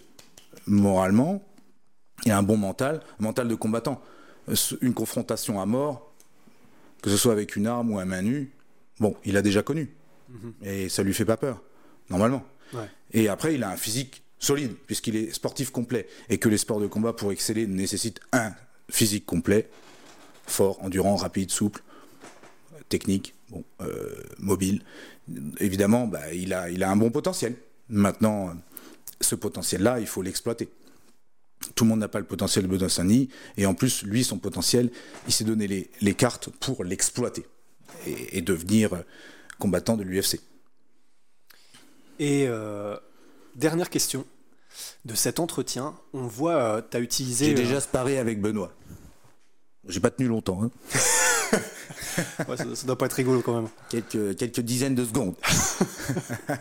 moralement, il a un bon mental, un mental de combattant. Une confrontation à mort, que ce soit avec une arme ou à main nue, bon, il a déjà connu. Mm -hmm. Et ça lui fait pas peur, normalement. Ouais. Et après, il a un physique solide, puisqu'il est sportif complet. Et que les sports de combat, pour exceller, nécessitent un physique complet, fort, endurant, rapide, souple, technique, bon, euh, mobile. Évidemment, bah, il, a, il a un bon potentiel. Maintenant, ce potentiel-là, il faut l'exploiter. Tout le monde n'a pas le potentiel de Benoît Saint-Denis, et en plus, lui, son potentiel, il s'est donné les, les, cartes pour l'exploiter et, et, devenir combattant de l'UFC. Et euh, dernière question de cet entretien, on voit, euh, tu as utilisé. J'ai déjà sparé avec Benoît. J'ai pas tenu longtemps. Hein. ouais, ça, ça, doit pas être rigolo quand même. Quelques, quelques dizaines de secondes. ouais,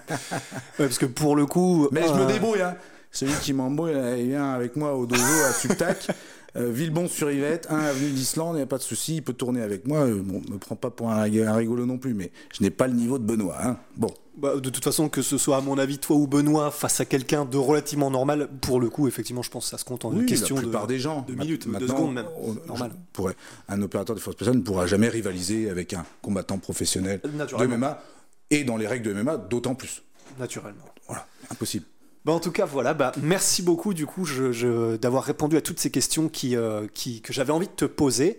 parce que pour le coup. Mais euh... je me débrouille, hein. Celui qui m'embrouille, il vient avec moi au dojo à Subtac. Euh, Villebon-sur-Yvette, 1 avenue d'Islande, il n'y a pas de souci, il peut tourner avec moi. Euh, bon, me prend pas pour un, un, rigolo non plus, mais je n'ai pas le niveau de Benoît. Hein. Bon. Bah, de toute façon, que ce soit à mon avis toi ou Benoît face à quelqu'un de relativement normal, pour le coup, effectivement, je pense que ça se compte en oui, une question la plupart de, des gens, de minutes, de secondes même. On, normal. Pourrait, un opérateur de force spéciale ne pourra jamais rivaliser avec un combattant professionnel de MMA, et dans les règles de MMA, d'autant plus. Naturellement. Voilà, impossible. Bah en tout cas, voilà, bah, merci beaucoup du coup je, je, d'avoir répondu à toutes ces questions qui, euh, qui, que j'avais envie de te poser,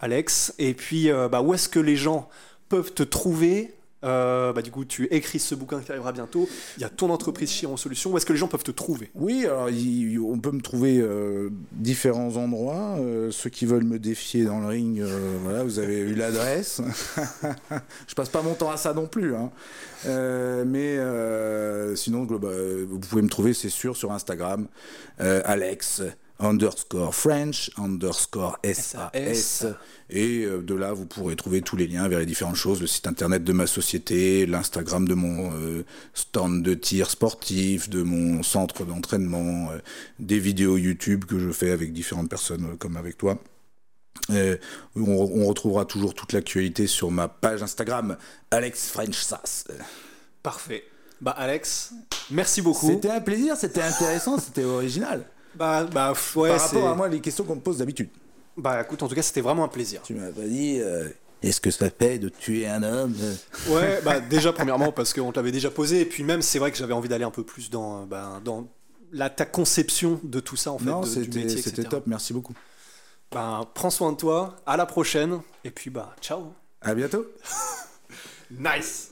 Alex. Et puis, euh, bah, où est-ce que les gens peuvent te trouver euh, bah, du coup, tu écris ce bouquin qui arrivera bientôt. Il y a ton entreprise Chiron Solutions. Où est-ce que les gens peuvent te trouver? Oui, on peut me trouver euh, différents endroits. Euh, ceux qui veulent me défier dans le ring, euh, voilà, vous avez eu l'adresse. Je passe pas mon temps à ça non plus. Hein. mais sinon, vous pouvez me trouver, c'est sûr, sur Instagram, Alex underscore French, underscore SAS. Et euh, de là, vous pourrez trouver tous les liens vers les différentes choses, le site internet de ma société, l'Instagram de mon euh, stand de tir sportif, de mon centre d'entraînement, euh, des vidéos YouTube que je fais avec différentes personnes euh, comme avec toi. Euh, on, on, retrouvera toujours toute l'actualité sur ma page Instagram, Alex French SAS. Parfait. Bah Alex, merci beaucoup. C'était un plaisir, c'était intéressant, c'était original. Bah, bah ouais, Par rapport à moi, les questions qu'on me pose d'habitude. Bah écoute, en tout cas, c'était vraiment un plaisir. Tu m'as pas dit, euh, Est-ce que ça fait de tuer un homme Ouais, bah déjà premièrement parce qu'on te l'avait déjà posé et puis même c'est vrai que j'avais envie d'aller un peu plus dans, bah, dans la, ta conception de tout ça en fait. Non, c'était métier, c'était etc. top, merci beaucoup. Ben, prends soin de toi, à la prochaine et puis bah ciao. À bientôt. Nice.